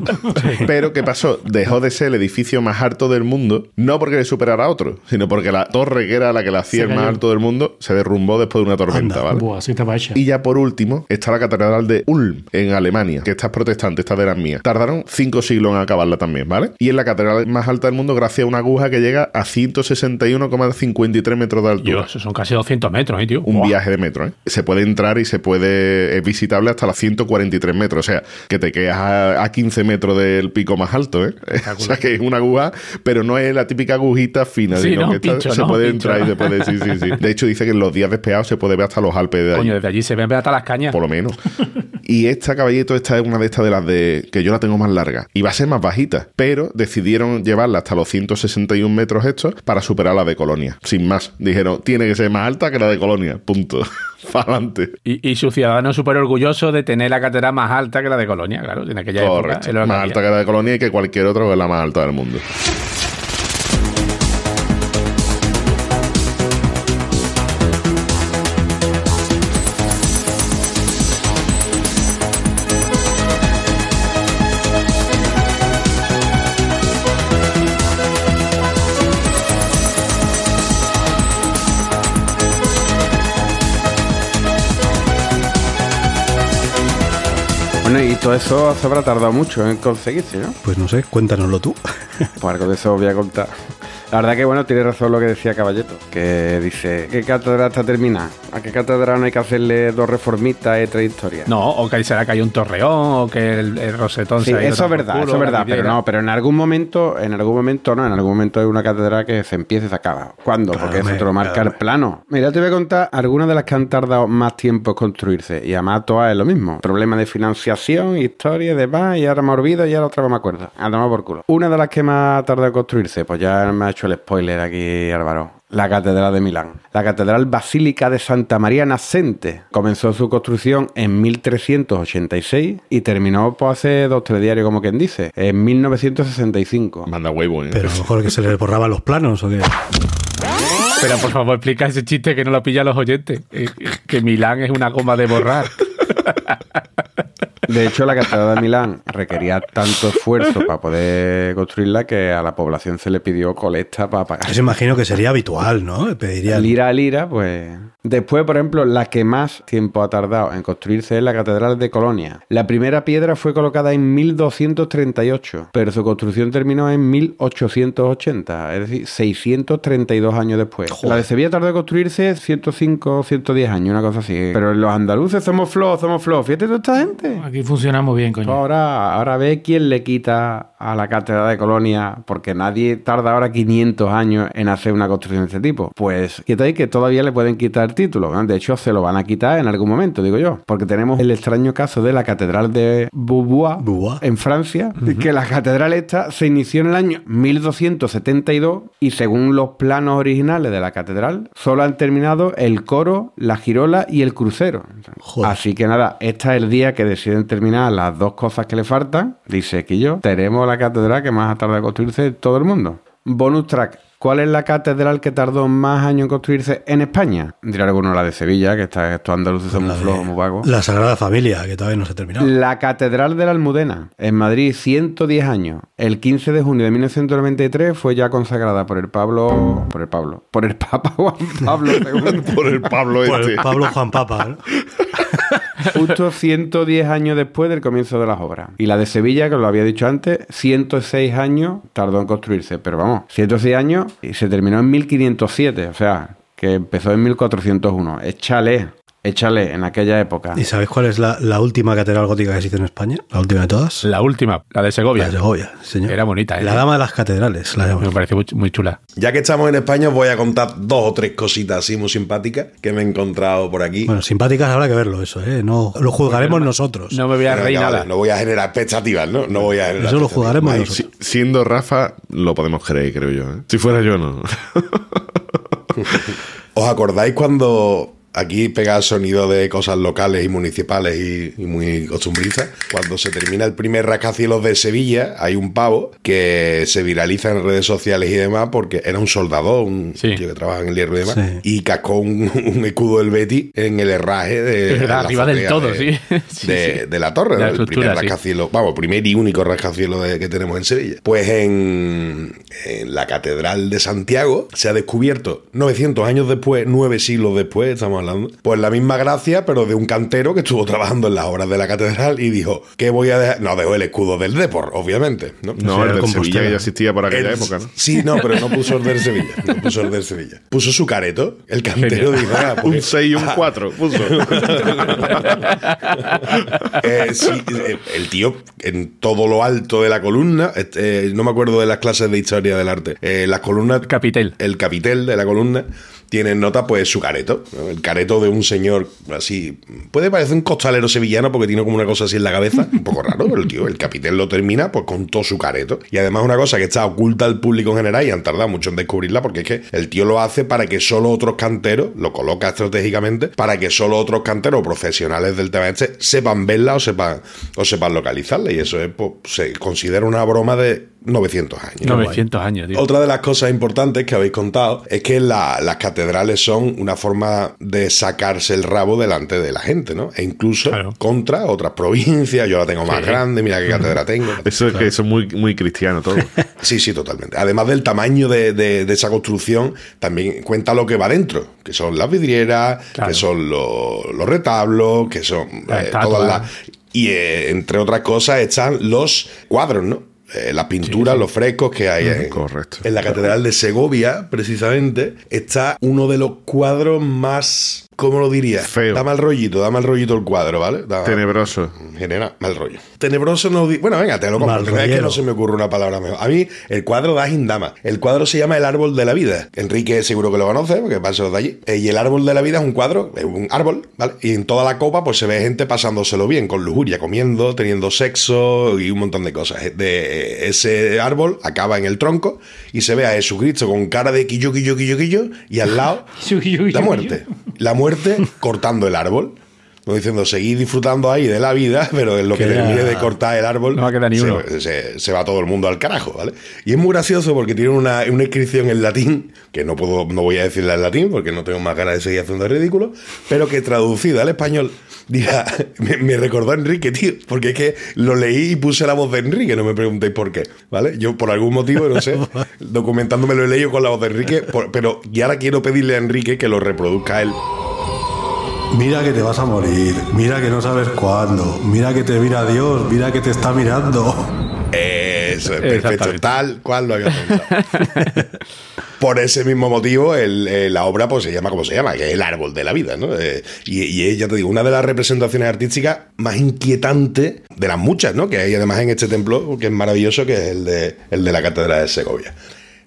Pero ¿qué pasó? Dejó de ser el edificio más alto del mundo, no porque le superara a otro, sino porque la torre que era la que la hacía el más alto del mundo se derrumbó después de una tormenta, Anda. ¿vale? Buah, hecha. Y ya por último está la catedral de Ulm, en Alemania, que esta es protestante, esta de las mías. Tardaron cinco siglos en acabarla también, ¿vale? Y es la catedral más alta del mundo gracias a una aguja que llega a 161,53 metros de altura. Dios, son casi 200 metros, ¿eh, tío? Un viaje de metro, ¿eh? Se puede entrar y se puede. Es visitable hasta las 143 metros. O sea, que te quedas a, a 15 metros del pico más alto, ¿eh? O sea, que es una aguja, pero no es la típica agujita fina, Sí, sino no, que pincho, se no, puede pincho. entrar y se puede. Sí, sí, sí. De hecho, dice que en los días despejados se puede ver hasta los Alpes de allí. Coño, desde allí se ven hasta las cañas. Por lo menos. Y esta caballito, esta es una de estas de las de que yo la tengo más larga. Y va a ser más bajita. Pero decidieron llevarla hasta los 161 metros estos para superar la de Colonia. Sin más. Dijeron, tiene que ser más alta que la de Colonia. Punto. Para adelante. Y, y su ciudadano súper orgulloso de tener la catedral más alta que la de Colonia, claro, en aquella. Correcto. Más había. alta que la de Colonia y que cualquier que es la más alta del mundo. Bueno, y todo eso se habrá tardado mucho en conseguirse, ¿no? Pues no sé, cuéntanoslo tú. Pues algo de eso os voy a contar. La verdad que, bueno, tiene razón lo que decía Caballeto, que dice, ¿qué catedral está terminada? ¿A qué catedral no hay que hacerle dos reformitas y tres historias? No, o que será que hay un torreón, o que el, el rosetón Sí, se ha ido eso es verdad, culo, eso es verdad, pero no, pero en algún momento, en algún momento no, en algún momento hay una catedral que se empieza y se acaba. ¿Cuándo? Claro, Porque eso hombre, te lo marca claro, el plano. Mira, te voy a contar algunas de las que han tardado más tiempo en construirse y además todas es lo mismo. Problema de financiación, historia, demás, y ahora me olvido y ahora otra vez me acuerdo. A tomar por culo. Una de las que más ha tardado en construirse, pues ya me ha hecho el spoiler aquí Álvaro. La Catedral de Milán. La Catedral Basílica de Santa María Nascente comenzó su construcción en 1386 y terminó pues, hace dos telediarios, como quien dice, en 1965. Manda huevo, ¿eh? Pero a lo mejor que se le borraban los planos o qué. Pero por favor, explica ese chiste que no lo pillan los oyentes. Eh, que Milán es una goma de borrar. De hecho, la Catedral de Milán requería tanto esfuerzo para poder construirla que a la población se le pidió colecta para pagar. Yo imagino que sería habitual, ¿no? Pediría Lira a lira, pues. Después, por ejemplo, la que más tiempo ha tardado en construirse es la Catedral de Colonia. La primera piedra fue colocada en 1238, pero su construcción terminó en 1880, es decir, 632 años después. La de Sevilla tardó en construirse 105 o 110 años, una cosa así. Pero los andaluces somos flojos, somos flojos. Fíjate toda esta gente. Aquí funcionamos bien, coño. Ahora, ahora ve quién le quita a la catedral de Colonia, porque nadie tarda ahora 500 años en hacer una construcción de este tipo. Pues, ahí que todavía le pueden quitar título. ¿no? De hecho, se lo van a quitar en algún momento, digo yo. Porque tenemos el extraño caso de la catedral de Beauvoir, Beauvoir. en Francia, que la catedral esta se inició en el año 1272 y según los planos originales de la catedral, solo han terminado el coro, la girola y el crucero. Joder. Así que nada, este es el día que deciden terminar las dos cosas que le faltan. Dice que yo tenemos la catedral que más ha tardado en construirse en todo el mundo. Bonus track. ¿Cuál es la catedral que tardó más años en construirse en España? Dirá alguno la de Sevilla, que está, estos andaluces son muy flojos, muy vagos. La Sagrada Familia, que todavía no se ha terminado. La Catedral de la Almudena, en Madrid, 110 años. El 15 de junio de 1993 fue ya consagrada por el Pablo. Por el Pablo. Por el Papa Juan Pablo II. Por el Pablo Por este. el Pablo Juan Papa, ¿no? Justo 110 años después del comienzo de las obras. Y la de Sevilla, que os lo había dicho antes, 106 años tardó en construirse. Pero vamos, 106 años y se terminó en 1507. O sea, que empezó en 1401. Échale, échale en aquella época. ¿Y sabéis cuál es la, la última catedral gótica que existe en España? La última de todas. La última, la de Segovia. La de Segovia, señor. Era bonita, ¿eh? La dama de las catedrales, la Me parece muy, muy chula. Ya que estamos en España, os voy a contar dos o tres cositas así muy simpáticas que me he encontrado por aquí. Bueno, simpáticas habrá que verlo, eso, ¿eh? No, lo juzgaremos nosotros. No me voy a Pero reír nada. vale, no voy a generar expectativas, ¿no? No voy a generar Eso lo juzgaremos Ay, nosotros. Si- siendo Rafa, lo podemos creer, creo yo. ¿eh? Si fuera yo, no. ¿Os acordáis cuando aquí pega sonido de cosas locales y municipales y, y muy costumbrizas. Cuando se termina el primer rascacielos de Sevilla, hay un pavo que se viraliza en redes sociales y demás porque era un soldador, un Sí. tío que trabaja en el hierro y demás, Sí. y cascó un, un escudo del Betty en el herraje de. Arriba del todo, de- sí. Sí, de, sí. de la torre, la ¿no? el primer rascacielos, vamos, primer y único rascacielos de- que tenemos en Sevilla. Pues en, en la Catedral de Santiago se ha descubierto 900 años después, nueve siglos después, estamos hablando, pues la misma gracia, pero de un cantero que estuvo trabajando en las obras de la catedral y dijo, ¿qué voy a dejar? No, dejó el escudo del Depor, obviamente, ¿no? No, el el de Compostela. Sevilla que ya existía por aquella El- época, ¿no? Sí, no, pero no puso el del Sevilla. No puso el del Sevilla. Puso su careto. El cantero Genial. dijo, ah, porque- Un 6 y un 4 puso. Eh, sí, eh, el tío en todo lo alto de la columna, eh, no me acuerdo de las clases de historia del arte, eh, las columnas, Capitel. el capitel de la columna tiene en nota pues su careto, ¿no? el careto de un señor así, puede parecer un costalero sevillano porque tiene como una cosa así en la cabeza, un poco raro, pero el tío, el capitel lo termina pues con todo su careto. Y además una cosa que está oculta al público en general y han tardado mucho en descubrirla porque es que el tío lo hace para que solo otros canteros, lo coloca estratégicamente, para que solo otros canteros profesionales del tema este sepan verla o sepan, o sepan localizarla. Y eso es, pues, se considera una broma de 900 años. 900 años, tío. Otra de las cosas importantes que habéis contado es que la- las catedrales son una forma de sacarse el rabo delante de la gente, ¿no? E incluso Claro. contra otras provincias. Yo la tengo más Sí. grande, mira qué catedral tengo. Eso es que eso es muy, muy cristiano todo. Sí, sí, totalmente. Además del tamaño de, de- de esa construcción, también cuenta lo que va dentro, que son las vidrieras, Claro. que son los, los retablos, que son eh, todas las... Y eh, entre otras cosas están los cuadros, ¿no? Eh, las pinturas, los frescos que hay en, correcto. en la Catedral de Segovia, precisamente, está uno de los cuadros más... ¿Cómo lo diría? Feo. Da mal rollito, da mal rollito el cuadro, ¿vale? Da- Tenebroso. Genera mal rollo. Tenebroso no. di- Bueno, venga, te lo compro. Es que no se me ocurre una palabra mejor. A mí, el cuadro da Gindama. El cuadro se llama El Árbol de la Vida. Enrique seguro que lo conoce, porque pasa de allí. Eh, Y El Árbol de la Vida es un cuadro, es un árbol, ¿vale? Y en toda la copa, pues se ve gente pasándoselo bien, con lujuria, comiendo, teniendo sexo y un montón de cosas. De ese árbol acaba en el tronco y se ve a Jesucristo con cara de quillo, quillo, quillo, quillo, y al lado la muerte. La muerte cortando el árbol. Como diciendo, seguid disfrutando ahí de la vida, pero en lo que Queda- termine de cortar el árbol, No va ni se, uno. se- se va todo el mundo al carajo, ¿vale? Y es muy gracioso porque tiene una, una inscripción en latín, que no puedo, no voy a decirla en latín porque no tengo más ganas de seguir haciendo ridículo, pero que traducida al español, dirá, me, me recordó a Enrique, tío, porque es que lo leí y puse la voz de Enrique, no me preguntéis por qué, ¿vale? Yo por algún motivo, no sé, documentándome lo he leído con la voz de Enrique, por- pero y ahora quiero pedirle a Enrique que lo reproduzca él. Mira que te vas a morir, mira que no sabes cuándo, mira que te mira Dios, mira que te está mirando. Eso es perfecto, tal cual lo había pensado. Por ese mismo motivo, el- eh, la obra pues se llama como se llama, que es el árbol de la vida, ¿no? Eh, y, y es, ya te digo, una de las representaciones artísticas más inquietantes de las muchas, ¿no? Que hay además en este templo, que es maravilloso, que es el de, el de la Catedral de Segovia.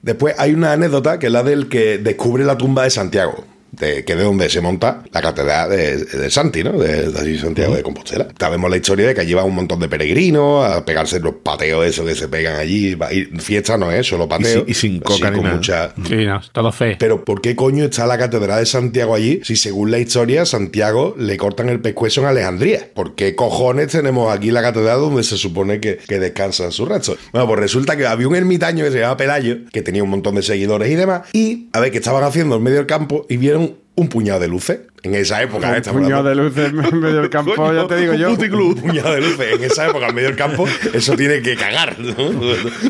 Después hay una anécdota que es la del que descubre la tumba de Santiago. De, que es de donde se monta la catedral de, de Santi, ¿no? De, de allí, Santiago de Compostela. Sabemos la historia de que allí va un montón de peregrinos a pegarse los pateos esos que se pegan allí. Y fiesta no es, solo pateo. Y sin- y sin Así coca ni con nada. mucha- Sí, no, todo fe. pero ¿por qué coño está la catedral de Santiago allí si según la historia Santiago le cortan el pescuezo en Alejandría? ¿Por qué cojones tenemos aquí la catedral donde se supone que, que descansan sus restos? Bueno, pues resulta que había un ermitaño que se llamaba Pelayo, que tenía un montón de seguidores y demás, y a ver, que estaban haciendo en medio del campo y vieron un puñado de luces. En esa época, ¿eh? Un Estamos puñado hablando- de luces en medio del campo, Coño, ya te digo yo. Un puticlub, un puñado de luces. En esa época, en medio del campo, eso tiene que cagar, ¿no?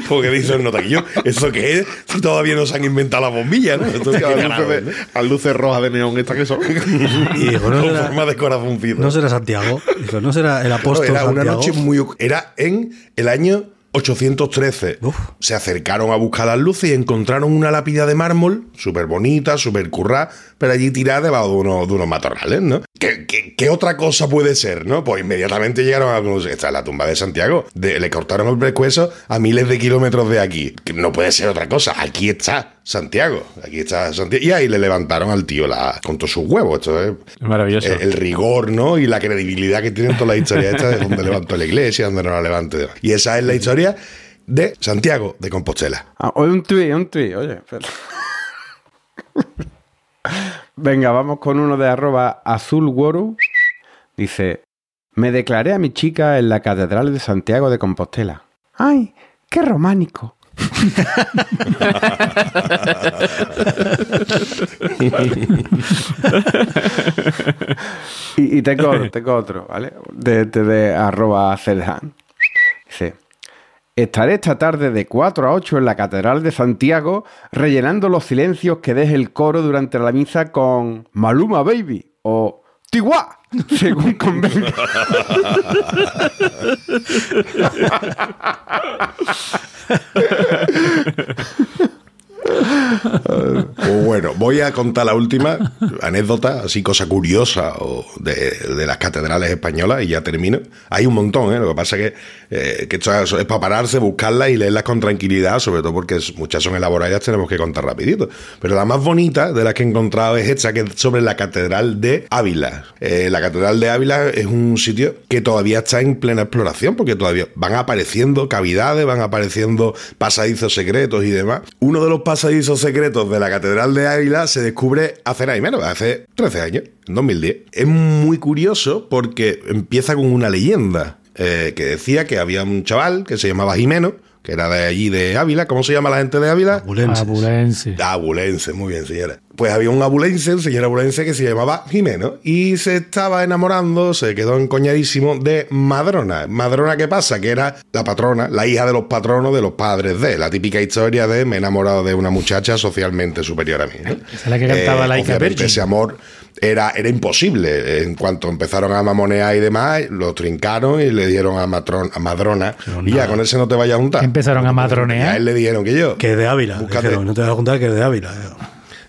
Porque dicen no taquillo. ¿Eso qué es? Si todavía no se han inventado las bombillas, ¿no? Esto es Las que luces, grave, ¿no? de- las luces rojas de neón estas que son. Y no Con será, forma de corazoncito. no será Santiago. No será el No, apóstol era una noche muy. Era en el año 813. Uf. Se acercaron a buscar las luces y encontraron una lápida de mármol, súper bonita, súper currada, pero allí tirada debajo de unos, de unos matorrales, ¿no? ¿Qué, qué, qué otra cosa puede ser, no? Pues inmediatamente llegaron a. pues, Esta es la tumba de Santiago. De- le cortaron el pescuezo a miles de kilómetros de aquí. Que no puede ser otra cosa. Aquí está Santiago. Aquí está Santiago. Y ahí le levantaron al tío la, con todos sus huevos. Esto es maravilloso. el, el rigor, ¿no? Y la credibilidad que tienen todas las historias estas de donde levantó la iglesia, donde no la levante. Y esa es la historia de Santiago de Compostela. Ah, oye, un tuit, un tuit, oye. espera. Venga, vamos con uno de arroba azulguoro. Dice, me declaré a mi chica en la Catedral de Santiago de Compostela. Ay, qué románico. Y, y tengo, otro, tengo otro, ¿vale? De, de, de arroba Celhan. Dice, estaré esta tarde de 4 a 8 en la Catedral de Santiago rellenando los silencios que deje el coro durante la misa con Maluma Baby o Tiwa, según convenga. Bueno, voy a contar la última anécdota, así cosa curiosa de, las catedrales españolas y ya termino. Hay un montón, ¿eh? lo que pasa es que, eh, esto es, para pararse, buscarlas y leerlas con tranquilidad, sobre todo porque muchas son elaboradas, tenemos que contar rapidito. Pero la más bonita de las que he encontrado es esta, que es sobre la Catedral de Ávila. Eh, la Catedral de Ávila es un sitio que todavía está en plena exploración, porque todavía van apareciendo cavidades, van apareciendo pasadizos secretos y demás. Uno de los pasadizos secretos de la Catedral de Ávila se descubre hace nada y menos, hace 13 años, en 2010. Es muy curioso porque empieza con una leyenda eh, que decía que había un chaval que se llamaba Jimeno, que era de allí de Ávila. ¿Cómo se llama la gente de Ávila? Abulenses. Abulense. Abulense, muy bien, señora. Pues había un abulense, un señor abulense que se llamaba Jimeno y se estaba enamorando, se quedó encoñadísimo de Madrona. Madrona, ¿qué pasa? Que era la patrona, la hija de los patronos de los padres de. La típica historia de me he enamorado de una muchacha socialmente superior a mí. ¿no? Esa es la que cantaba Laika obviamente Virgin. Ese amor era, era imposible. En cuanto empezaron a mamonear y demás, lo trincaron y le dieron a, Matron- a Madrona. y ya, con ese no te vayas a juntar. Empezaron a madronear. Y a él le dijeron que yo. Que es de Ávila. Dijeron, no te vas a contar que es de Ávila.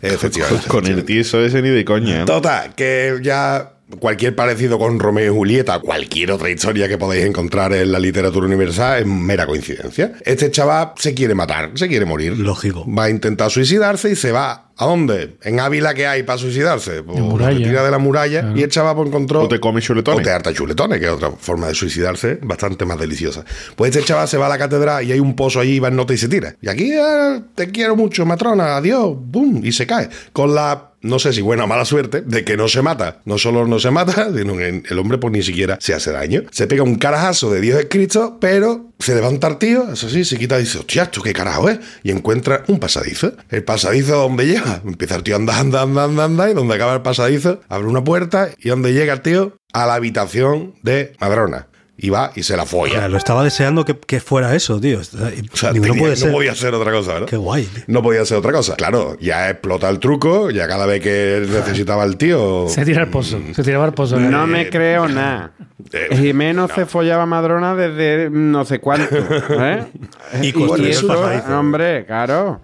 Efectivamente. Con el tieso ese ni de coña. ¿eh? Total, que ya cualquier parecido con Romeo y Julieta, cualquier otra historia que podáis encontrar en la literatura universal es mera coincidencia. Este chaval se quiere matar, se quiere morir. Lógico. Va a intentar suicidarse y se va. ¿A dónde? En Ávila, ¿qué hay para suicidarse? Pues En muralla. se tira de la muralla y el chaval pues, encontró. O te comes chuletones. O te harta chuletones, que es otra forma de suicidarse bastante más deliciosa. Pues este chaval se va a la catedral y hay un pozo allí, va en nota y se tira. Y aquí eh, te quiero mucho, matrona, adiós, boom, y se cae. Con la no sé si buena o mala suerte, de que no se mata. No solo no se mata, sino que el hombre pues ni siquiera se hace daño. Se pega un carajazo de Dios es Cristo, pero se levanta el tío, eso sí, se quita y dice, hostia, ¿esto qué carajo es? Y encuentra un pasadizo. El pasadizo donde llega. Empieza el tío a andar, anda, anda, anda, anda, y donde acaba el pasadizo, abre una puerta y donde llega el tío a la habitación de Madrona. Y va y se la O sea, folla. lo estaba deseando que, que fuera eso, tío. O sea, Digo, no tenía- puede ser. no podía ser otra cosa, ¿verdad? Qué guay. tío. No podía ser otra cosa. Claro, ya explota el truco, ya cada vez que necesitaba el tío. Se tira al pozo. Se tiraba al pozo. No me creo nada. Eh, Jimeno se follaba Madrona desde no sé cuánto. ¿eh? Y eso, pasadizo. hombre, claro.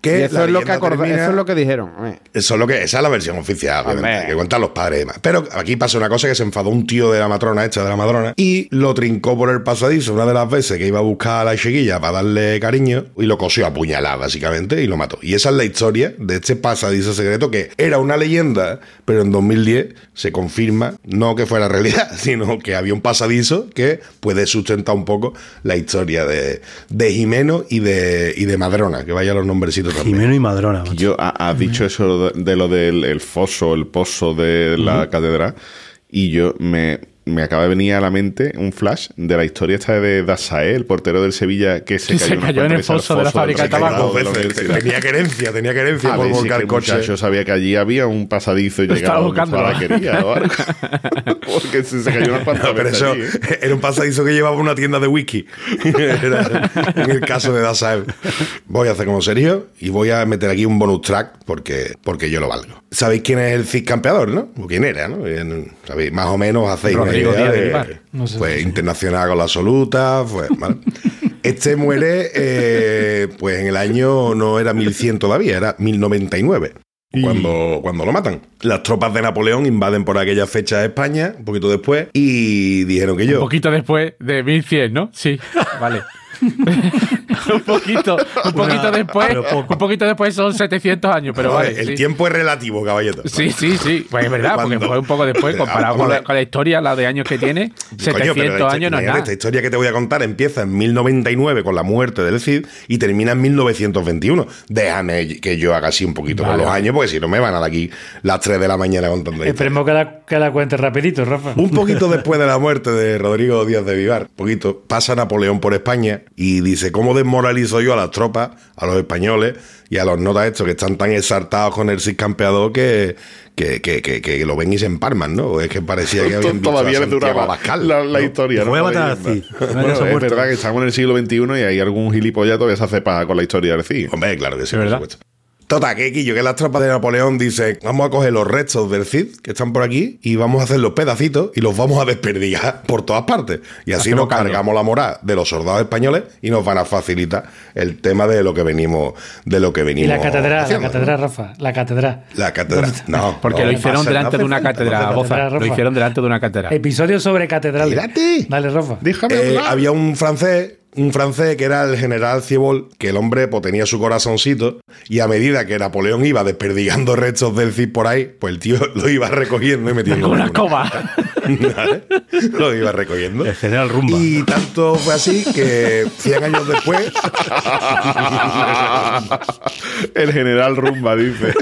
Que eso es, lo que leyenda acorda- termina- eso es lo que dijeron. eh. Eso es lo que, esa es la versión oficial, obviamente, que cuentan los padres y demás. Pero aquí pasa una cosa que se enfadó un tío de la matrona, hecha de la madrona, y lo trincó por el pasadizo una de las veces que iba a buscar a la chiquilla para darle cariño, y lo cosió a puñalada, básicamente, y lo mató. Y esa es la historia de este pasadizo secreto que era una leyenda, pero en 2010 se confirma, no que fuera realidad, sino que había un pasadizo que puede sustentar un poco la historia de, de Jimeno y de, y de Madrona, que vaya los nombrecitos también. Jimeno y Madrona. macho. Yo, ha- has dicho eso de, de lo del el foso, el pozo de la catedral, y yo me, me acaba de venir a la mente un flash de la historia esta de Dasae, el portero del Sevilla, que se Que cayó, se unas cayó en el foso de la fábrica de tabaco. Tenía querencia, tenía querencia A por ver si es volcar que el el coche. muchacho sabía que allí había un pasadizo y llegaba estaba la buscando, quería o algo. Porque se, se cayó unas cuantas No, pero eso allí, ¿eh? era un pasadizo que llevaba una tienda de whisky. Era en el caso de Dasaev. Voy a hacer como serio y voy a meter aquí un bonus track porque, porque yo lo valgo. ¿Sabéis quién es el CIS campeador, no? O quién era, ¿no? ¿Sabéis? Más o menos hacéis una Díaz de. No sé Pues si- internacional con la absoluta. Pues, ¿vale? Este muere, eh, pues en el año no era 1100 todavía, era 1099. Cuando, cuando lo matan. Las tropas de Napoleón invaden por aquella fecha España, un poquito después, y dijeron que Un yo. poquito después de 1100, ¿no? Sí, vale. un poquito, un poquito después, un poquito después son 700 años, pero Vale, vale. el sí. tiempo es relativo, caballero. Sí, sí, sí. Pues es verdad, porque fue un poco después, comparado con la, con la historia, la de años que tiene, Coño, pero 700 esta- años no es nada. Esta historia que te voy a contar empieza en 1099 con la muerte del Cid y termina en 1921. Déjame que yo haga así un poquito con los años, porque si no me van a dar aquí las 3 de la mañana contando esto. Esperemos que la, que la cuente rapidito, Rafa. Un poquito después de la muerte de Rodrigo Díaz de Vivar, poquito, pasa Napoleón por España y dice, ¿cómo desmoralizo yo a las tropas, a los españoles y a los notas estos que están tan exaltados con el campeador que, que, que, que- que lo ven y se emparman, ¿no? Es que parecía que habían visto Todavía a duraba Abascal, la, la ¿no? historia. Voy a La matar a leyenda. Cid. Bueno, es verdad que estamos en el siglo XXI y hay algún gilipollas todavía se hace paja con la historia del Cid. Hombre, claro que sí, ¿Es por supuesto. Total, que Quillo, que las tropas de Napoleón dicen, vamos a coger los restos del Cid que están por aquí y vamos a hacer los pedacitos y los vamos a desperdigar por todas partes. Y así Hacemos nos cargamos la moral de los soldados españoles y nos van a facilitar el tema de lo que venimos, de lo que Y venimos. la catedral, haciendo, la catedral, Rafa, la catedral. La catedral. No, Porque no, lo hicieron pasa, delante no de una catedral. Rafa. Lo hicieron delante de una catedral. Episodio sobre catedral. Dale, Rafa. Déjame Eh, había un francés, un francés que era el general Ciebol, que el hombre pues, tenía su corazoncito y a medida que Napoleón iba desperdigando restos del Cid por ahí, pues el tío lo iba recogiendo y metiendo en una- escoba. ¿Vale? Lo iba recogiendo. El general Rumba. Y tanto fue así que 100 años después, el general Rumba dice.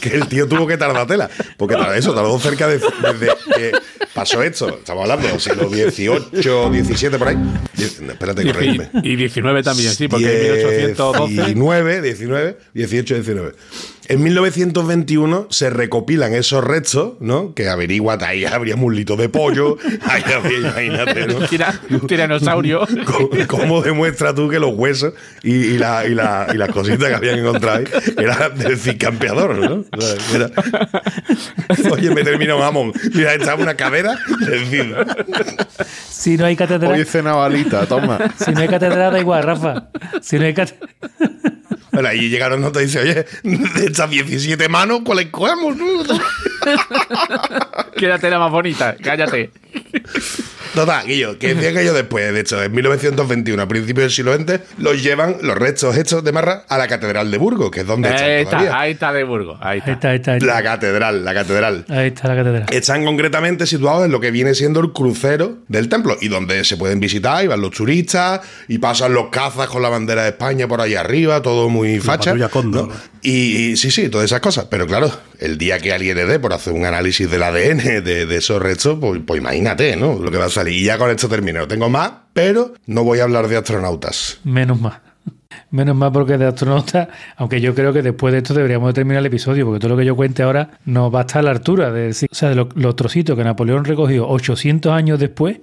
que el tío tuvo que tardar tela. Porque eso tardó cerca de. Desde que pasó esto. Estamos hablando del siglo XVIII, XVII, por ahí. Espérate, Y, corregidme. y 19 también, sí, porque en 1812. 19, 19, 18, 19. En 1921 se recopilan esos restos, ¿no? Que averiguat, ahí habría muslitos de pollo, ahí habría, imagínate, ¿no? Tira- tiranosaurio. ¿Cómo- ¿Cómo demuestras tú que los huesos y, y la- y la- y las cositas que habían encontrado ahí eran del cicampeador, ¿no? O sea, era- Oye, me termina un jamón. Mira, estaba una cadera del. Si no hay Hoy catedral, he cenado alita, toma. si no hay catedral da igual, Rafa. Si no hay catedral. Bueno, ahí llegaron notas y dice, oye, de estas 17 manos, ¿cuál escogemos? Quédate la más bonita, cállate. Total, Guillo, que 100 años después, de hecho, en 1921, a principios del siglo XX, los llevan los restos hechos de Marra a la Catedral de Burgos, que es donde Ahí están está, todavía. ahí está de Burgos. Ahí Ahí está. está, ahí está. Ahí está, La catedral, la catedral. Ahí está la catedral. Están concretamente situados en lo que viene siendo el crucero del templo y donde se pueden visitar y van los turistas y pasan los cazas con la bandera de España por ahí arriba, todo muy facha. y sí, sí, todas esas cosas. Pero claro, el día que alguien le dé por hacer un análisis del ADN de, esos restos, pues, pues imagínate, ¿no? Lo que va a salir. Y ya con esto termino. No tengo más, pero no voy a hablar de astronautas. Menos mal. Menos mal porque de astronauta, aunque yo creo que después de esto deberíamos de terminar el episodio, porque todo lo que yo cuente ahora no va a estar a la altura de decir, o sea, de lo- los trocitos que Napoleón recogió 800 años después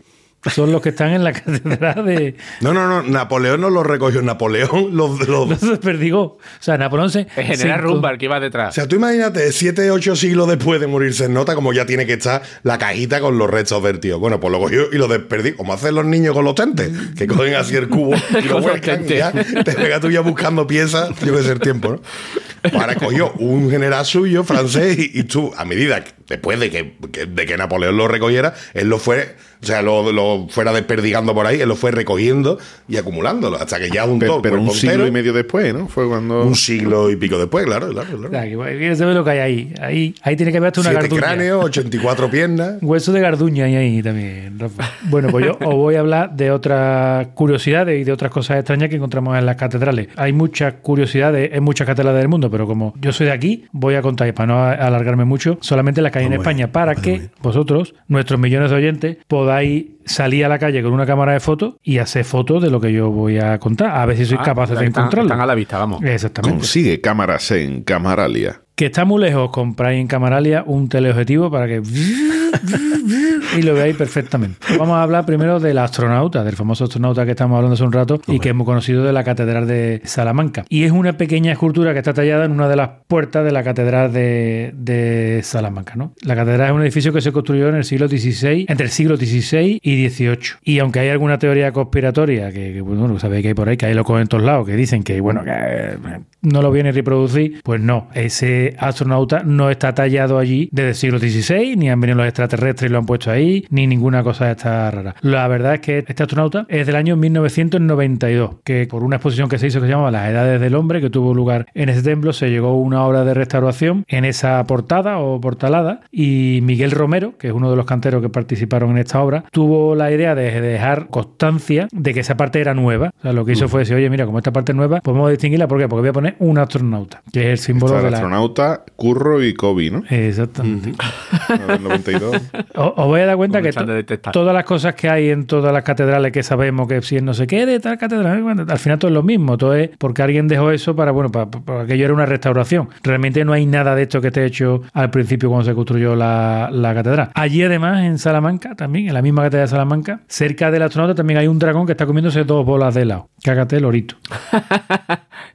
son los que están en la catedral de No, no, no. Napoleón no lo recogió. Napoleón los, los, los desperdigó. O sea, Napoleón se El general se encon- Rumba, el que iba O detrás. sea, tú imagínate, siete, ocho siglos después de morirse en nota, como ya tiene que estar la cajita con los restos del tío. Bueno, pues lo cogió y lo desperdió, como hacen los niños con los tentes, que cogen así el cubo y lo los vuelcan y ya te pega tú ya buscando piezas, yo que sé el tiempo, ¿no? Pues Ahora cogió un general suyo, francés, y, y tú, a medida, que- después de que, que- de que Napoleón lo recogiera, él lo fue, o sea, lo, lo fuera desperdigando por ahí, él lo fue recogiendo y acumulándolo, hasta que ya juntó Pero, un siglo entero. y medio después, ¿no? Fue cuando. Un siglo y pico después, claro, claro, claro. O sea, que bueno, quieres saber lo que hay ahí. Ahí, ahí tiene que haber hasta una Siete garduña. cráneos, 84 piernas. Hueso de garduña hay ahí también, Rafa. Bueno, pues yo os voy a hablar de otras curiosidades y de otras cosas extrañas que encontramos en las catedrales. Hay muchas curiosidades en muchas catedrales del mundo, pero como yo soy de aquí, voy a contar, y para no alargarme mucho, solamente las que hay en España, bien, para que bien. vosotros, nuestros millones de oyentes, podáis salir a la calle con una cámara de fotos y hacer fotos de lo que yo voy a contar, a ver si sois Ah, capaces de están- encontrarlo. Están a la vista, vamos. Exactamente. Consigue cámaras en Camaralia. Que está muy lejos, compráis en Camaralia un teleobjetivo para que. Y lo veáis perfectamente. Vamos a hablar primero del astronauta, del famoso astronauta que estamos hablando hace un rato y que es muy conocido de la Catedral de Salamanca. Y es una pequeña escultura que está tallada en una de las puertas de la Catedral de, de Salamanca. ¿no? La Catedral es un edificio que se construyó en el siglo XVI, entre el siglo XVI y XVIII. Y aunque hay alguna teoría conspiratoria, que, que, bueno, sabéis que hay por ahí, que hay locos en todos lados, que dicen que, bueno, que eh, no lo viene a reproducir. Pues no, ese astronauta no está tallado allí desde el siglo XVI, ni han venido los extraterrestres y lo han puesto ahí, ni ninguna cosa de esta rara. La verdad es que este astronauta es del año 1992, que por una exposición que se hizo que se llamaba Las Edades del Hombre, que tuvo lugar en ese templo, se llegó una obra de restauración en esa portada o portalada y Miguel Romero, que es uno de los canteros que participaron en esta obra, tuvo la idea de dejar constancia de que esa parte era nueva. O sea, lo que hizo fue decir, oye, mira, como esta parte es nueva, podemos distinguirla. ¿Por qué? Porque voy a poner un astronauta, que es el símbolo Está el de la... astronauta, Curro y Kobe, ¿no? Exactamente. A ver, 92. O- Os voy a dar cuenta que todas las cosas que hay en todas las catedrales que sabemos que si es no sé qué de tal catedral, al final todo es lo mismo. Todo es porque alguien dejó eso para, bueno, para, para- para aquello era una restauración. Realmente no hay nada de esto que esté hecho al principio cuando se construyó la, la catedral. Allí además, en Salamanca, también, en la misma catedral de Salamanca, cerca del astronauta también hay un dragón que está comiéndose dos bolas de helado. Cágate, lorito.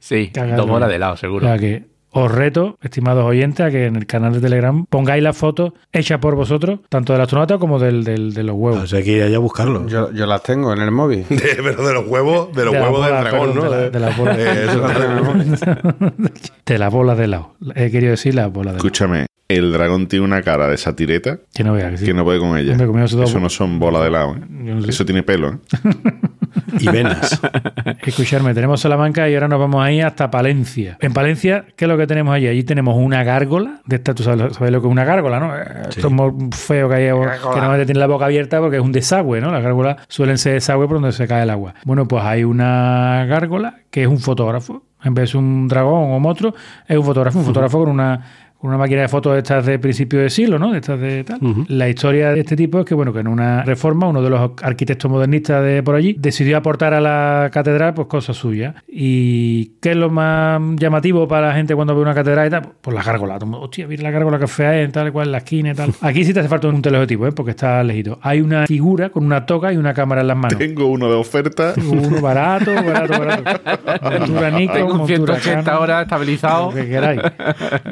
Sí, Cagado. dos bolas de helado, O seguro. sea que os reto, estimados oyentes, a que en el canal de Telegram pongáis las fotos hechas por vosotros, tanto del astronauta como del, del- de los O huevos. sea, hay que ir allá a buscarlo. Yo, yo las tengo en el móvil. De- pero de los huevos, de los De la huevos del bola, dragón, perdón, ¿no? de la- de la bola. Eh, eso Las móvil. De las bolas de helado. He querido decir las bolas de helado. Escúchame, el dragón tiene una cara de satireta Que no vea que sí. que no puede con ella. Hombre, Eso no son bolas de helado, ¿eh? Yo no sé. Eso tiene pelo, ¿eh? Y venas. Escucharme, tenemos Salamanca y ahora nos vamos a ir hasta Palencia. En Palencia, ¿qué es lo que tenemos allí? Allí tenemos una gárgola. De esta, tú sabes, sabes lo que es una gárgola, ¿no? Eh, Esto es muy feo que hay que normalmente tiene la boca abierta porque es un desagüe, ¿no? Las gárgolas suelen ser desagüe por donde se cae el agua. Bueno, pues hay una gárgola que es un fotógrafo. En vez de un dragón o monstruo, es un fotógrafo, un fotógrafo con una con una máquina de fotos de estas de principio de siglo, ¿no? De estas de tal. La historia de este tipo es que, bueno, que en una reforma, uno de los arquitectos modernistas de por allí decidió aportar a la catedral, pues, cosas suyas. ¿Y qué es lo más llamativo para la gente cuando ve una catedral y tal? Pues la gárgola. Hostia, mira la gárgola que fea es, tal cual, en la esquina y tal. Aquí sí te hace falta un teleobjetivo, ¿eh? Porque está lejido. Hay una figura con una toga y una cámara en las manos. Tengo uno de oferta. Uno barato, barato, barato. Montura Nikon, Tengo un montura 180 Canon, horas estabilizado. Lo que queráis.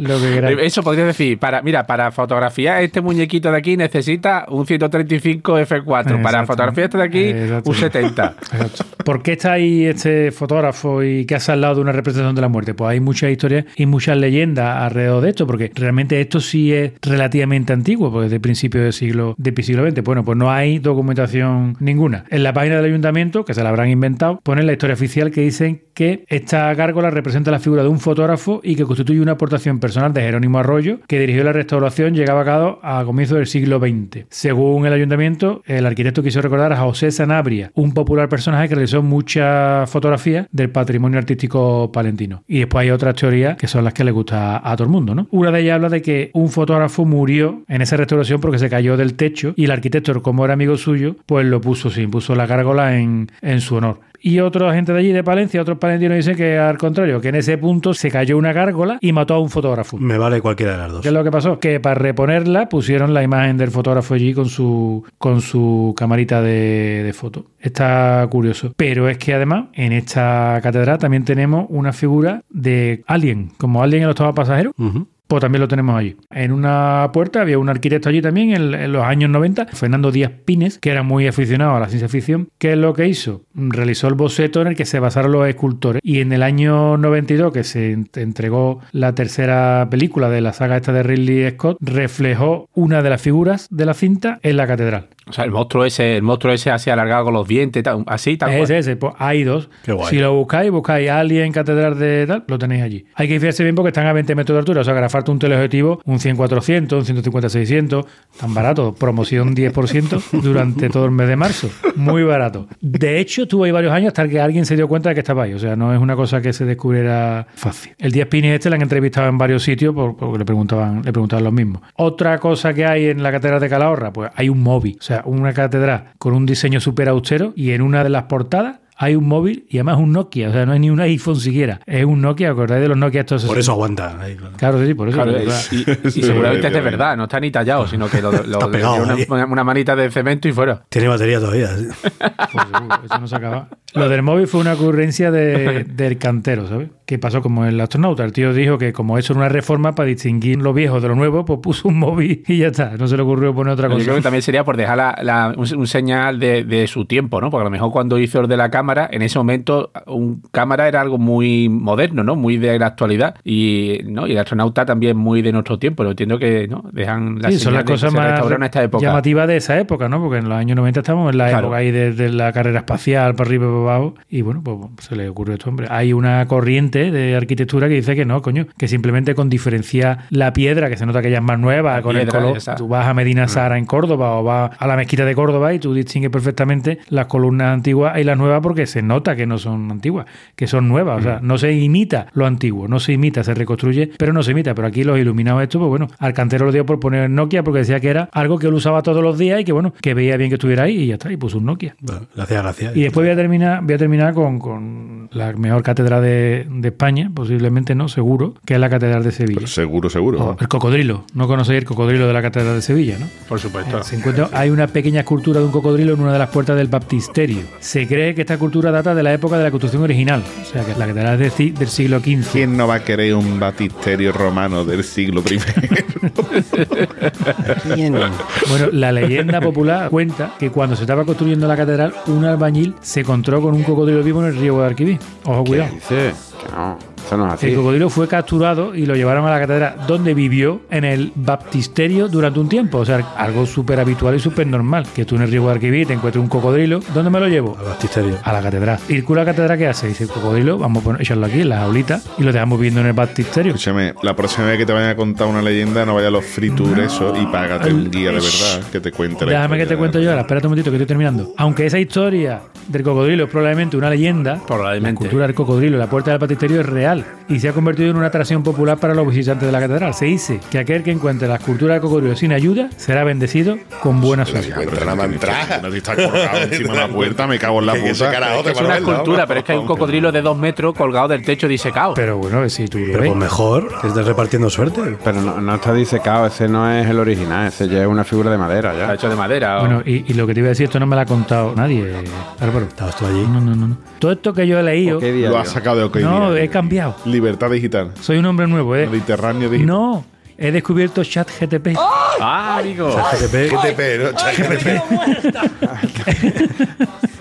Lo que queráis. Eso podría decir, para, mira, para fotografiar este muñequito de aquí necesita un 135 F4. Para fotografiar este de aquí, Exacto. un 70. Exacto. ¿Por qué está ahí este fotógrafo y que hace al lado de una representación de la muerte? Pues hay muchas historias y muchas leyendas alrededor de esto, porque realmente esto sí es relativamente antiguo, porque es de principios del siglo, de siglo XX. Bueno, pues no hay documentación ninguna. En la página del ayuntamiento, que se la habrán inventado, ponen la historia oficial que dicen que esta gárgola representa la figura de un fotógrafo y que constituye una aportación personal de Jerónimo Arroyo, que dirigió la restauración llegaba a cabo a comienzos del siglo XX. Según el ayuntamiento, el arquitecto quiso recordar a José Sanabria, un popular personaje que realizó muchas fotografías del patrimonio artístico palentino. Y después hay otras teorías que son las que le gusta a, todo el mundo, ¿no? Una de ellas habla de que un fotógrafo murió en esa restauración porque se cayó del techo y el arquitecto, como era amigo suyo, pues lo puso, sí, puso la gárgola en su honor. Y otra gente de allí, de Palencia, otros palentinos dicen que al contrario, que en ese punto se cayó una gárgola y mató a un fotógrafo. Me vale cualquiera de las dos. ¿Qué es lo que pasó? Que para reponerla pusieron la imagen del fotógrafo allí con su, con su camarita de, de foto. Está curioso. Pero es que además en esta catedral también tenemos una figura de alguien, como alguien en los todos pasajeros. Ujú. Pues también lo tenemos allí. En una puerta había un arquitecto allí también en, en los años 90, Fernando Díaz Pines, que era muy aficionado a la ciencia ficción. ¿Qué es lo que hizo? Realizó el boceto en el que se basaron los escultores. Y en el año 92, que se ent- entregó la tercera película de la saga esta de Ridley Scott, reflejó una de las figuras de la cinta en la catedral. O sea, el monstruo ese, el monstruo ese así alargado con los dientes, tal, así, tal cual. Ese, ese, pues hay dos. Qué guay. Si lo buscáis, buscáis Alien Catedral de tal, lo tenéis allí. Hay que fijarse bien porque están a 20 metros de altura, o sea falta un teleobjetivo, un 100-400, un 150-600, tan barato, promoción 10% durante todo el mes de marzo. Muy barato. De hecho, estuvo ahí varios años hasta que alguien se dio cuenta de que estaba ahí, o sea, no es una cosa que se descubriera fácil. El 10 Pines este le han entrevistado en varios sitios por- porque le preguntaban, le preguntaban lo mismo. Otra cosa que hay en la Catedral de Calahorra, pues hay un móvil, o sea, una catedral con un diseño súper austero y en una de las portadas hay un móvil y además un Nokia, o sea, no hay ni un iPhone siquiera. Es un Nokia, ¿acordáis de los Nokia estos? Por eso aguanta. ahí, claro. Claro, sí, por eso. Claro, y, y- y seguramente es de verdad, no está ni tallado, sino que lo, lo- Está pegado una, manita de cemento y fuera. Tiene batería todavía. sí. pues, seguro, eso no se acaba. Lo del móvil fue una ocurrencia de- del cantero, ¿sabes? que pasó como el astronauta. El tío dijo que como eso era una reforma para distinguir lo viejo de lo nuevo, pues puso un móvil y ya está. No se le ocurrió poner otra Yo cosa. creo que también sería por dejar la- la- un, un señal de, de su tiempo, ¿no? Porque a lo mejor cuando hizo el de la cámara, en ese momento un cámara era algo muy moderno, ¿no? Muy de la actualidad. Y, ¿no? y el astronauta también muy de nuestro tiempo. Lo entiendo que ¿no? dejan la Sí, son las cosas más llamativas de esa época, ¿no? Porque en los años 90 estamos en la Claro. época ahí de, de la carrera espacial para arriba para abajo. Y bueno, pues se le ocurrió esto, hombre. Hay una corriente de arquitectura que dice que no, coño, que simplemente con diferenciar la piedra, que se nota que ya es más nueva, La con el color. esa. Tú vas a Medina Sara en Córdoba o vas a la mezquita de Córdoba y tú distingues perfectamente las columnas antiguas y las nuevas porque se nota que no son antiguas, que son nuevas. O sea, no se imita lo antiguo, no se imita, se reconstruye, pero no se imita. Pero aquí los iluminados esto, pues bueno, al cantero lo dio por poner Nokia porque decía que era algo que él usaba todos los días y que bueno, que veía bien que estuviera ahí y ya está, y puso un Nokia. Bueno, le hacía gracia. Y después voy a terminar, voy a terminar con, con la mejor cátedra de, de España, posiblemente no, seguro, que es la Catedral de Sevilla. Pero seguro, seguro. O el cocodrilo. No conocéis el cocodrilo de la Catedral de Sevilla, ¿no? Por supuesto. Se encuentra, hay una pequeña escultura de un cocodrilo en una de las puertas del baptisterio. Se cree que esta escultura data de la época de la construcción original, o sea, que la catedral es de- del siglo XV. ¿Quién no va a querer un batisterio romano del siglo I? Bueno, la leyenda popular cuenta que cuando se estaba construyendo la catedral, un albañil se encontró con un cocodrilo vivo en el río Guadalquivir. Ojo, cuidado. Dice no, eso no es así. El cocodrilo fue capturado y lo llevaron a la catedral, donde vivió en el baptisterio durante un tiempo. O sea, algo súper habitual y súper normal. Que tú en el río Guadalquivir te encuentres un cocodrilo. ¿Dónde me lo llevo? Al baptisterio. A la catedral. ¿Y el cura de la catedral qué hace? Dice, el cocodrilo, vamos a poner- echarlo aquí en la jaulita y lo dejamos viendo en el baptisterio. Escúchame, la próxima vez que te vayan a contar una leyenda, no vaya a los free tours eso y págate un guía de verdad que te cuente la Déjame que te cuento yo ahora, espérate un momentito que estoy terminando. Aunque esa historia del cocodrilo es probablemente una leyenda, la Probablemente. cultura del cocodrilo la puerta del baptisterio es real y se ha convertido en una atracción popular para los visitantes de la catedral. Se dice que aquel que encuentre la escultura del cocodrilo sin ayuda será bendecido con buena suerte. Ya, pero Entra si nada no más tienes- entrar. No te está colgado encima de la puerta, me cago en la puta. Es una escultura, pero es que hay un cocodrilo de dos metros colgado del techo disecado. Pero bueno, si tú lo Pero ves. pues mejor que estés repartiendo suerte. Pero no, no está disecado, ese no es el original, ese ya es una figura de madera Está ya. hecho de madera. o- Bueno, y, y lo que te iba a decir, esto no me lo ha contado nadie, Álvaro. Estabas tú allí. No, no, no. Todo esto que yo he leído, ¿Qué día? Lo has sacado de OK no, Día. he cambiado. Libertad digital. Soy un hombre nuevo, ¿eh? Mediterráneo digital. No, he descubierto ChatGTP. ¡Ah, amigo! GTP, GTP, ¿no? ChatGPT.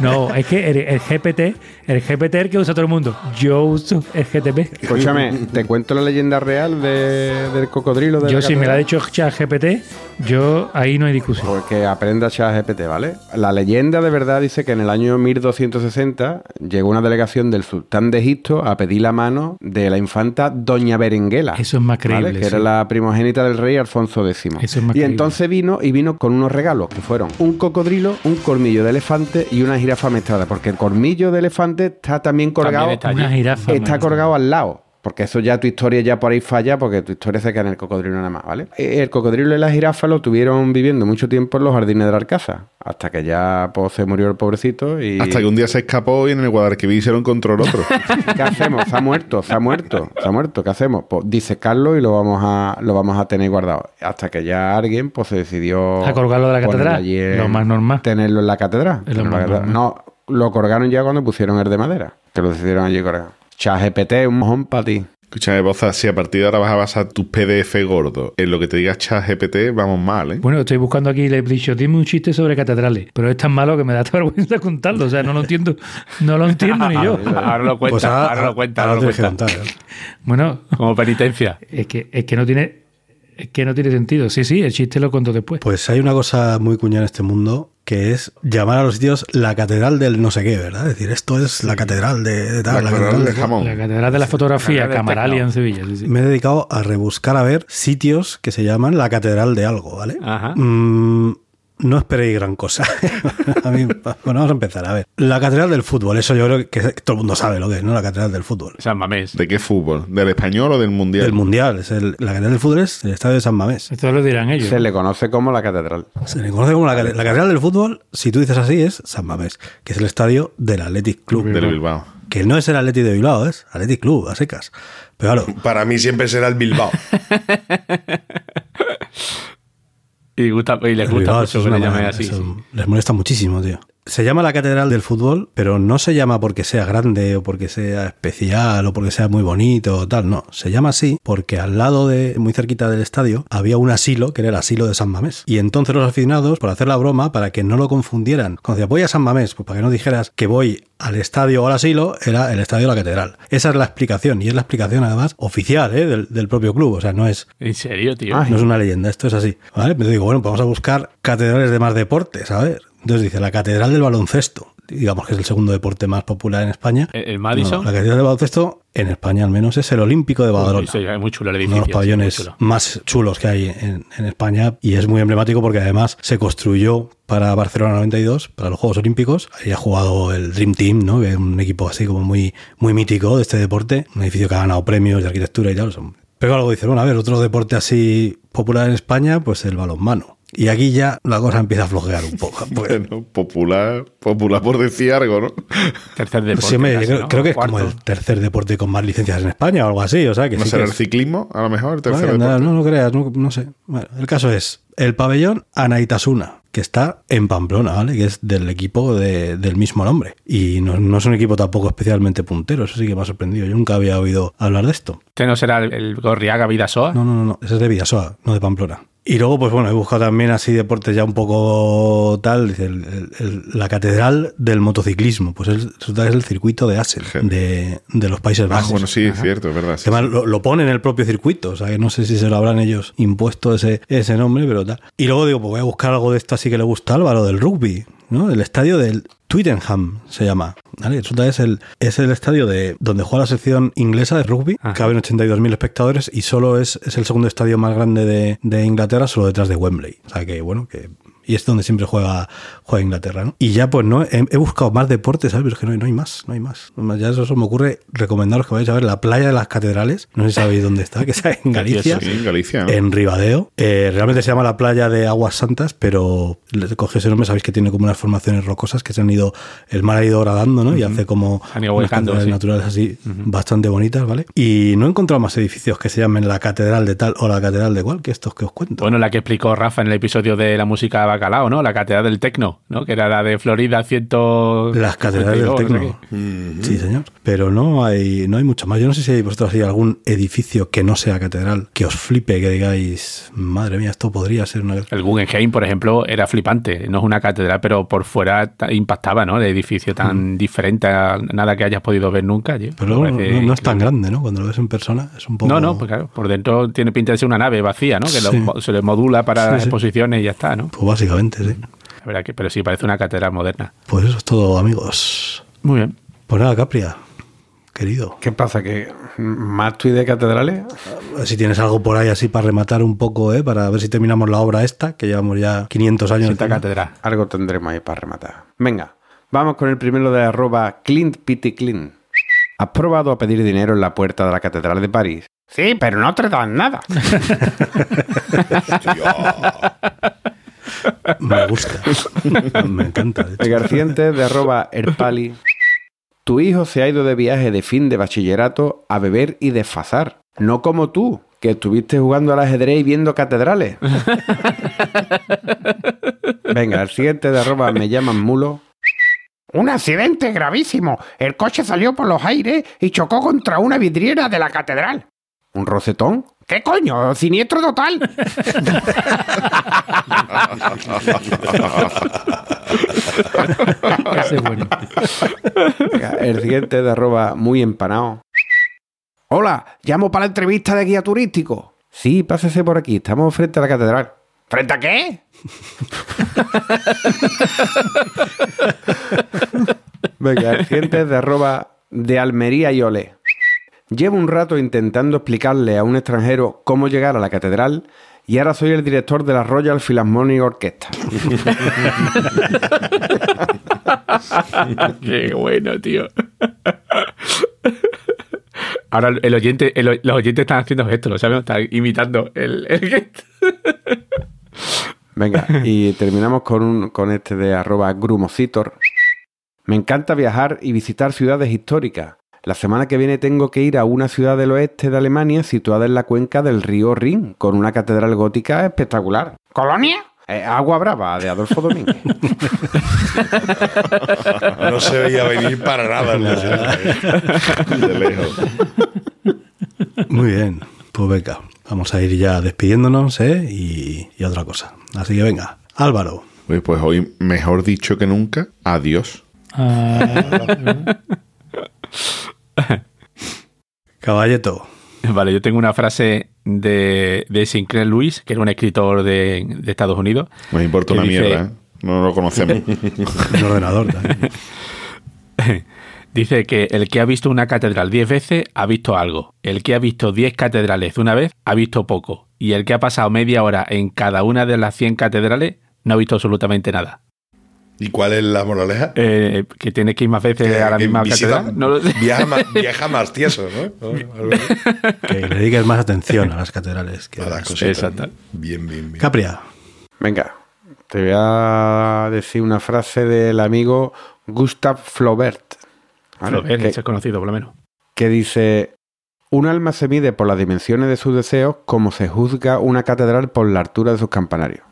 No, es que el, el GPT, el GPT es el que usa todo el mundo. Yo uso el GTP. Escúchame, ¿te cuento la leyenda real de- del cocodrilo de Yo si me la ha dicho ChatGPT, yo ahí no hay discusión. Porque aprenda ChatGPT, ¿vale? La leyenda de verdad dice que en el año 1260 llegó una delegación del sultán de Egipto a pedir la mano de la infanta Doña Berenguela. Eso es más ¿vale? creíble, Que sí. era la primogénita del rey Alfonso X. Eso es más y creíble. entonces vino y vino con unos regalos que fueron un cocodrilo, un colmillo de elefante y una jirafa mezclada. Porque el colmillo de elefante está también colgado. está allí. Una jirafa. Está man. colgado al lado. Porque eso ya tu historia ya por ahí falla, porque tu historia se queda en el cocodrilo nada más, ¿vale? El cocodrilo y la jirafa lo tuvieron viviendo mucho tiempo en los jardines de la Alcázar, hasta que ya pues, se murió el pobrecito y... Hasta que un día se escapó y en el Guadalquivir se lo encontró el otro. ¿Qué hacemos? Se ha muerto, se ha muerto, se ha muerto. ¿Qué hacemos? Pues disecarlo y lo vamos a, lo vamos a tener guardado. Hasta que ya alguien pues se decidió... A colgarlo de la catedral, en- lo más normal. Tenerlo en la catedral. Lo más. No, lo colgaron ya cuando pusieron el de madera. Que lo decidieron allí colgar. ChatGPT, un mojón para ti. Escúchame, Boza, si a partir de ahora vas a basar tu PDF gordo en lo que te diga ChatGPT, vamos mal, ¿eh? Bueno, estoy buscando aquí, le he dicho, dime un chiste sobre catedrales, pero es tan malo que me da hasta vergüenza contarlo, o sea, no lo entiendo, no lo entiendo ni yo. Ahora lo cuenta, Pues ahora, lo cuenta, ahora, ahora lo que cuenta. contar. ¿eh? Bueno, Como penitencia. es que, es que no tiene, es que no tiene sentido. Sí, sí, el chiste lo cuento después. Pues hay una cosa muy cuñada en este mundo que es llamar a los sitios la catedral del no sé qué, ¿verdad? Es decir, esto es la catedral de, de tal, La la catedral catedral de de- jamón. La catedral de la fotografía, Catedral del Camaralia en Sevilla. sí, sí. Me he dedicado a rebuscar a ver sitios que se llaman la catedral de algo, ¿vale? Ajá. Mm, no esperéis gran cosa. A mí- bueno, vamos a empezar. A ver, la catedral del fútbol, eso yo creo que todo el mundo sabe lo que es, ¿no? La catedral del fútbol. San Mamés. ¿De qué fútbol? ¿Del español o del mundial? El mundial, es el- la catedral del fútbol es el estadio de San Mamés. Esto lo dirán ellos. Se le conoce como la catedral. Se le conoce como la, la catedral del fútbol, si tú dices así, es San Mamés, que es el estadio del Athletic Club. Del Bilbao. Que no es el Athletic de Bilbao, es Athletic Club, a secas. Pero claro, Para mí siempre será el Bilbao. Y, gusta, y les gusta mucho que le llamen así. eso. Les molesta muchísimo, tío. Se llama la Catedral del Fútbol, pero no se llama porque sea grande o porque sea especial o porque sea muy bonito o tal, no. Se llama así porque al lado de, muy cerquita del estadio, había un asilo que era el asilo de San Mamés. Y entonces los aficionados, por hacer la broma, para que no lo confundieran, cuando decía voy a San Mamés, pues para que no dijeras que voy al estadio o al asilo, era el estadio de la Catedral. Esa es la explicación, y es la explicación además oficial ¿eh? del, del propio club, o sea, no es ¿En serio, tío? no es una leyenda, esto es así. ¿vale? Pero digo, bueno, pues vamos a buscar catedrales de más deportes, a ver. Entonces dice la Catedral del Baloncesto, digamos que es el segundo deporte más popular en España. ¿El, el Madison? No, la Catedral del Baloncesto, en España al menos, es el Olímpico de Badalona. Sí, es muy chulo el Uno edificio. de los pabellones chulo. más chulos que hay en, en España y es muy emblemático porque además se construyó para Barcelona 92, para los Juegos Olímpicos. Ahí ha jugado el Dream Team, ¿no? que es un equipo así como muy, muy mítico de este deporte, un edificio que ha ganado premios de arquitectura y tal. Pero luego dicen, bueno, a ver, otro deporte así popular en España, pues el balonmano. Y aquí ya la cosa empieza a flojear un poco. porque- Bueno, popular, popular por decir algo, ¿no? Tercer deporte. Sí, hombre, casi, creo, ¿no? creo que es Cuarto. como el tercer deporte con más licencias en España o algo así. O sea, que ¿No sí será que el es- ciclismo, a lo mejor, el tercer Vaya, deporte? no, no creas, no, no sé. Bueno, el caso es el pabellón Anaitasuna, que está en Pamplona, ¿vale? Que es del equipo de- del mismo nombre. Y no, no es un equipo tampoco especialmente puntero, eso sí que me ha sorprendido. Yo nunca había oído hablar de esto. ¿Este no será el, el Gorriaga Vidasoa? No, no, no, no, ese es de Vidasoa, no de Pamplona. Y luego, pues bueno, he buscado también así deportes ya un poco tal, dice, el- el- el- la catedral del motociclismo, pues es, es el circuito de Assen, de, de los Países Ah, Bajos. bueno, sí, es cierto, es verdad. sí, Además, lo, lo pone en el propio circuito, o sea que no sé si se lo habrán ellos impuesto ese, ese nombre, pero tal. Y luego digo, pues voy a buscar algo de esto así que le gusta a Álvaro, del rugby, ¿no? El estadio del Twittenham se llama. ¿vale? Resulta que es el, es el estadio de donde juega la sección inglesa de rugby, Ajá. caben 82.000 espectadores y solo es, es el segundo estadio más grande de, de Inglaterra, solo detrás de Wembley. O sea que, bueno, que y es donde siempre juega, juega Inglaterra, ¿no? Y ya pues no, he, he buscado más deportes, ¿sabes? Pero es que no, hay- no hay más, no hay más. Ya eso me ocurre recomendaros que vayáis a ver la playa de las catedrales, no sé si sabéis dónde está, que está en Galicia. Sí, en Galicia. ¿no? En Ribadeo. Eh, realmente se llama la playa de Aguas Santas, pero le coge ese nombre, sabéis que tiene como unas formaciones rocosas que se han ido, el mar ha ido gradando, ¿no? Y hace como Han ido unas catedrales sí. naturales así bastante bonitas, ¿vale? Y no he encontrado más edificios que se llamen la catedral de tal o la catedral de cual que estos que os cuento. Bueno, la que explicó Rafa en el episodio de la música Bacalao, ¿no? La catedral del Tecno, ¿no? Que era la de Florida 100... Las catedrales del 52, no sé Tecno. Sí, señor. Pero no hay, no hay mucho más. Yo no sé si hay vosotros hay algún edificio que no sea catedral, que os flipe, que digáis, madre mía, esto podría ser una... El Guggenheim, por ejemplo, era flipante. No es una catedral, pero por fuera ta- impactaba, ¿no? El edificio tan diferente a nada que hayas podido ver nunca. tío. Pero no, es tan grande, ¿no? Cuando lo ves en persona es un poco... No, no, pues claro, por dentro tiene pinta de ser una nave vacía, ¿no? Que lo- se le modula para Sí, las sí. exposiciones y ya está, ¿no? Pues básicamente, sí. La verdad que, pero sí, parece una catedral moderna. Pues eso es todo, amigos. Muy bien. Pues nada, Capria, querido. ¿Qué pasa? ¿Que más tuit de catedrales? Si tienes algo por ahí así para rematar un poco, ¿eh? Para ver si terminamos la obra esta, que llevamos ya 500 años. Esta catedral. Algo tendremos ahí para rematar. Venga, vamos con el primero de arroba Clint Pity Clint. ¿Has probado a pedir dinero en la puerta de la Catedral de París? Sí, pero no te dan nada. Me gusta. Me encanta. de Garciente de arroba Erpali. Tu hijo se ha ido de viaje de fin de bachillerato a beber y desfazar. No como tú, que estuviste jugando al ajedrez y viendo catedrales. Venga, el siguiente de arroba me llaman mulo. Un accidente gravísimo. El coche salió por los aires y chocó contra una vidriera de la catedral. ¿Un rocetón? ¿Qué coño? Siniestro total. Ese es bueno. Venga, el siguiente de arroba muy empanado. Hola, llamo para la entrevista de guía turístico. Sí, pásese por aquí, estamos frente a la catedral. ¿Frente a qué? Venga, el siguiente es de arroba de Almería y Ole. Llevo un rato intentando explicarle a un extranjero cómo llegar a la catedral y ahora soy el director de la Royal Philharmonic Orchestra. Qué bueno, tío. Ahora el oyente, el- los oyentes están haciendo gestos, ¿lo sabes? Están imitando el, el gesto. Venga, y terminamos con, un, con este de arroba grumocitor. Me encanta viajar y visitar ciudades históricas. La semana que viene tengo que ir a una ciudad del oeste de Alemania situada en la cuenca del río Rin, con una catedral gótica espectacular. ¿Colonia? Eh, Agua Brava, de Adolfo Domínguez. No se veía venir para nada. desierto. De lejos. Muy bien, pues venga, vamos a ir ya despidiéndonos, ¿eh? Y, y otra cosa. Así que venga, Álvaro, Pues hoy, mejor dicho que nunca, adiós. Ah, Caballeto. Vale, yo tengo una frase de, de Sinclair Lewis, que era un escritor de, de Estados Unidos. Me importa una dice- mierda, ¿eh? No lo conocemos. Un ordenador también. Dice que el que ha visto una catedral 10 veces ha visto algo. El que ha visto 10 catedrales de una vez ha visto poco. Y el que ha pasado media hora en cada una de las 100 catedrales no ha visto absolutamente nada. ¿Y cuál es la moraleja? Eh, que tiene que ir más veces a la Que misma visita- catedral. No lo sé. viaja, más, viaja más tieso, ¿no? Que le dediques más atención a las catedrales. que A a las cositas. Exacto. Bien, bien, bien. Capria. Venga, te voy a decir una frase del amigo Gustav Flaubert. ¿vale? Flaubert, que, ese es conocido por lo menos. que dice: Un alma se mide por las dimensiones de sus deseos como se juzga una catedral por la altura de sus campanarios.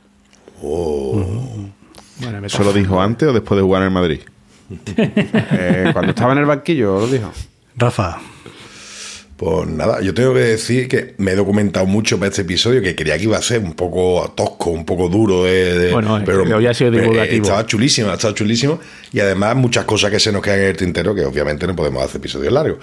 Bueno, me ¿Eso lo dijo antes o después de jugar en el Madrid? Eh, cuando estaba en el banquillo lo dijo. Rafa. Pues nada, yo tengo que decir que me he documentado mucho para este episodio, que creía que iba a ser un poco tosco, un poco duro, de, de- Bueno, es que hoy ha sido eh, divulgativo. estaba chulísimo, estaba chulísimo. Y además muchas cosas que se nos quedan en el tintero, que obviamente no podemos hacer episodios largos.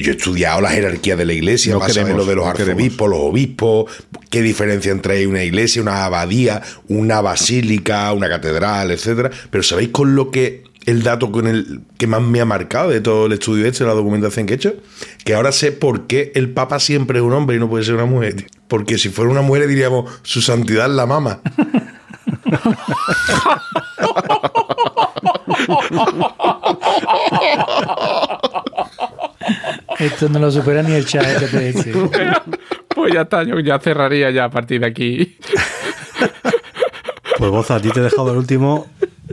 Yo he estudiado la jerarquía de la iglesia, No más queremos, lo de los no queremos. arzobispos, los obispos, qué diferencia entre una iglesia, una abadía, una basílica, una catedral, etcétera. Pero ¿sabéis con lo que el dato con el que más me ha marcado de todo el estudio este, la documentación que he hecho? Que ahora sé por qué el Papa siempre es un hombre y no puede ser una mujer. tío. Porque si fuera una mujer diríamos, su santidad la mama. esto no lo supera ni el chat GPS. Pues ya está, yo ya cerraría ya a partir de aquí. Pues Boza, a ti te he dejado el último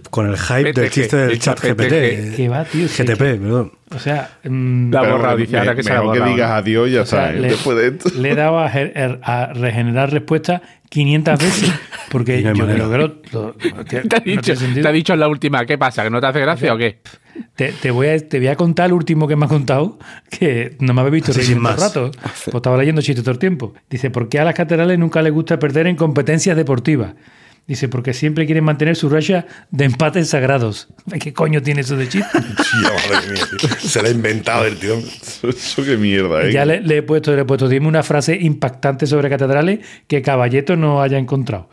con el hype del chiste del el chat GPT. Que va, tío. GTP, perdón. O sea, La borra, dice, ahora que se la que digas adiós, ya sabes. le, Después de esto. le he dado a, a regenerar respuesta 500 veces. Porque yo creo que lo, te ha dicho en la última, ¿qué pasa? ¿Que no te hace gracia o qué? Te, te voy a, te voy a contar el último que me ha contado, que no me había visto reír más. rato. Pues estaba leyendo chistes todo el tiempo. Dice, ¿por qué a las catedrales nunca les gusta perder en competencias deportivas? Dice, porque siempre quieren mantener su racha de empates sagrados. ¿Qué coño tiene eso de chiste? Tía, madre mía, tío. Se la ha inventado el tío. Eso qué mierda, ¿eh? Ya le, le he puesto, le he puesto, dime una frase impactante sobre catedrales que Caballeto no haya encontrado.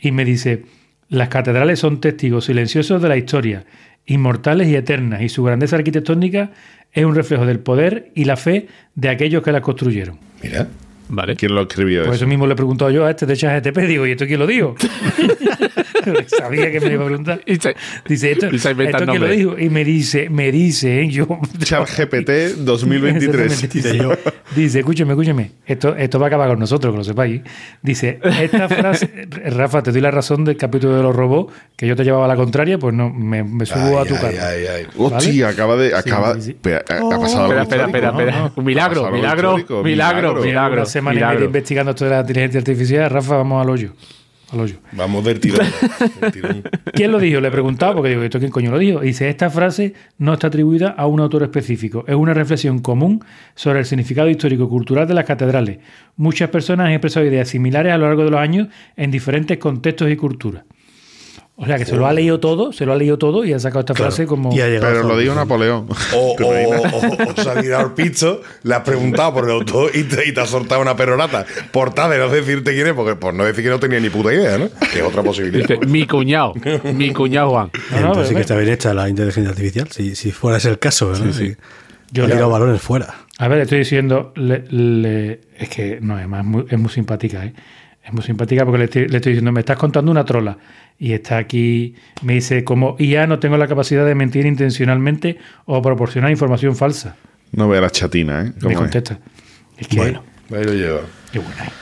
Y me dice, las catedrales son testigos silenciosos de la historia, inmortales y eternas, y su grandeza arquitectónica es un reflejo del poder y la fe de aquellos que las construyeron. Mira. Vale. ¿Quién lo escribió Por eso? eso mismo le he preguntado yo a este de ChatGPT, digo, ¿y esto quién lo dijo? Sabía que me iba a preguntar. Dice, ¿esto, ¿esto quién lo dijo? Y me dice, me dice, ¿eh? yo... ChatGPT 2023. Exactamente. Dice, dice, escúchame, escúchame, esto, esto va a acabar con nosotros, que lo sepáis. Dice, esta frase, Rafa, te doy la razón del capítulo de los robots, que yo te llevaba a la contraria, pues no, me, me subo Ay, a tu ay, carro. ay, ay. Hostia, acaba de. Acaba, sí, sí. Espera, ha pasado Espera, algo espera, espera, espera. ¿no? Un milagro, algo milagro, histórico, milagro, milagro. Semana y media investigando esto de la inteligencia artificial, Rafa, vamos al hoyo. Al hoyo. Vamos del tirón. del tirón. ¿Quién lo dijo? Le he preguntado, porque digo, ¿esto quién coño lo dijo? Y dice, esta frase no está atribuida a un autor específico. Es una reflexión común sobre el significado histórico-cultural de las catedrales. Muchas personas han expresado ideas similares a lo largo de los años en diferentes contextos y culturas. O sea, que se lo ha leído todo, se lo ha leído todo y ha sacado esta frase como... Y ha llegado Pero lo dijo Napoleón. O, o, o, o se ha tirado el picho, le has preguntado por el autor y te, y te has soltado una perorata. Por tal de no decirte quién es, porque por no decir que no tenía ni puta idea, ¿no? Que es otra posibilidad. Mi cuñado, mi cuñado Juan. No, no, Entonces sí que está bien hecha la inteligencia artificial, si, si fuera ese el caso, ¿no? Sí, Yo ha le- tirado balones fuera. A ver, estoy diciendo, le- le- es que no, además es muy, es muy simpática, ¿eh? Es muy simpática porque le estoy, le estoy diciendo, me estás contando una trola. Y está aquí, me dice, como IA no tengo la capacidad de mentir intencionalmente o proporcionar información falsa. No vea la chatina, ¿eh? Me contesta. Es que, Bueno. Ahí lo lleva. qué buena.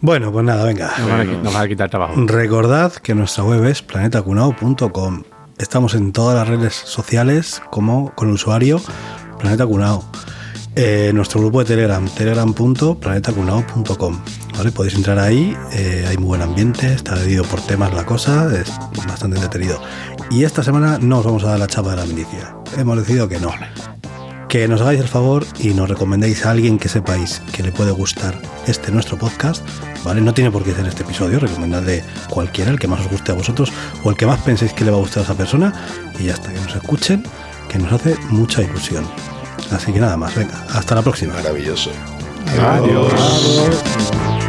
Bueno, pues nada, venga. Nos van, a, nos van a quitar trabajo. Recordad que nuestra web es planetacunao.com. Estamos en todas las redes sociales como con el usuario Planeta Cunao. Eh, nuestro grupo de Telegram, telegram.planetacunao.com. ¿vale? Podéis entrar ahí, eh, hay muy buen ambiente, está dividido por temas la cosa, es bastante entretenido. Y esta semana no os vamos a dar la chapa de la milicia. Hemos decidido que no. Que nos hagáis el favor y nos recomendéis a alguien que sepáis que le puede gustar este nuestro podcast, ¿vale? No tiene por qué ser este episodio, recomendadle cualquiera, el que más os guste a vosotros o el que más penséis que le va a gustar a esa persona y hasta que nos escuchen, que nos hace mucha ilusión. Así que nada más, venga, hasta la próxima. Maravilloso. Adiós.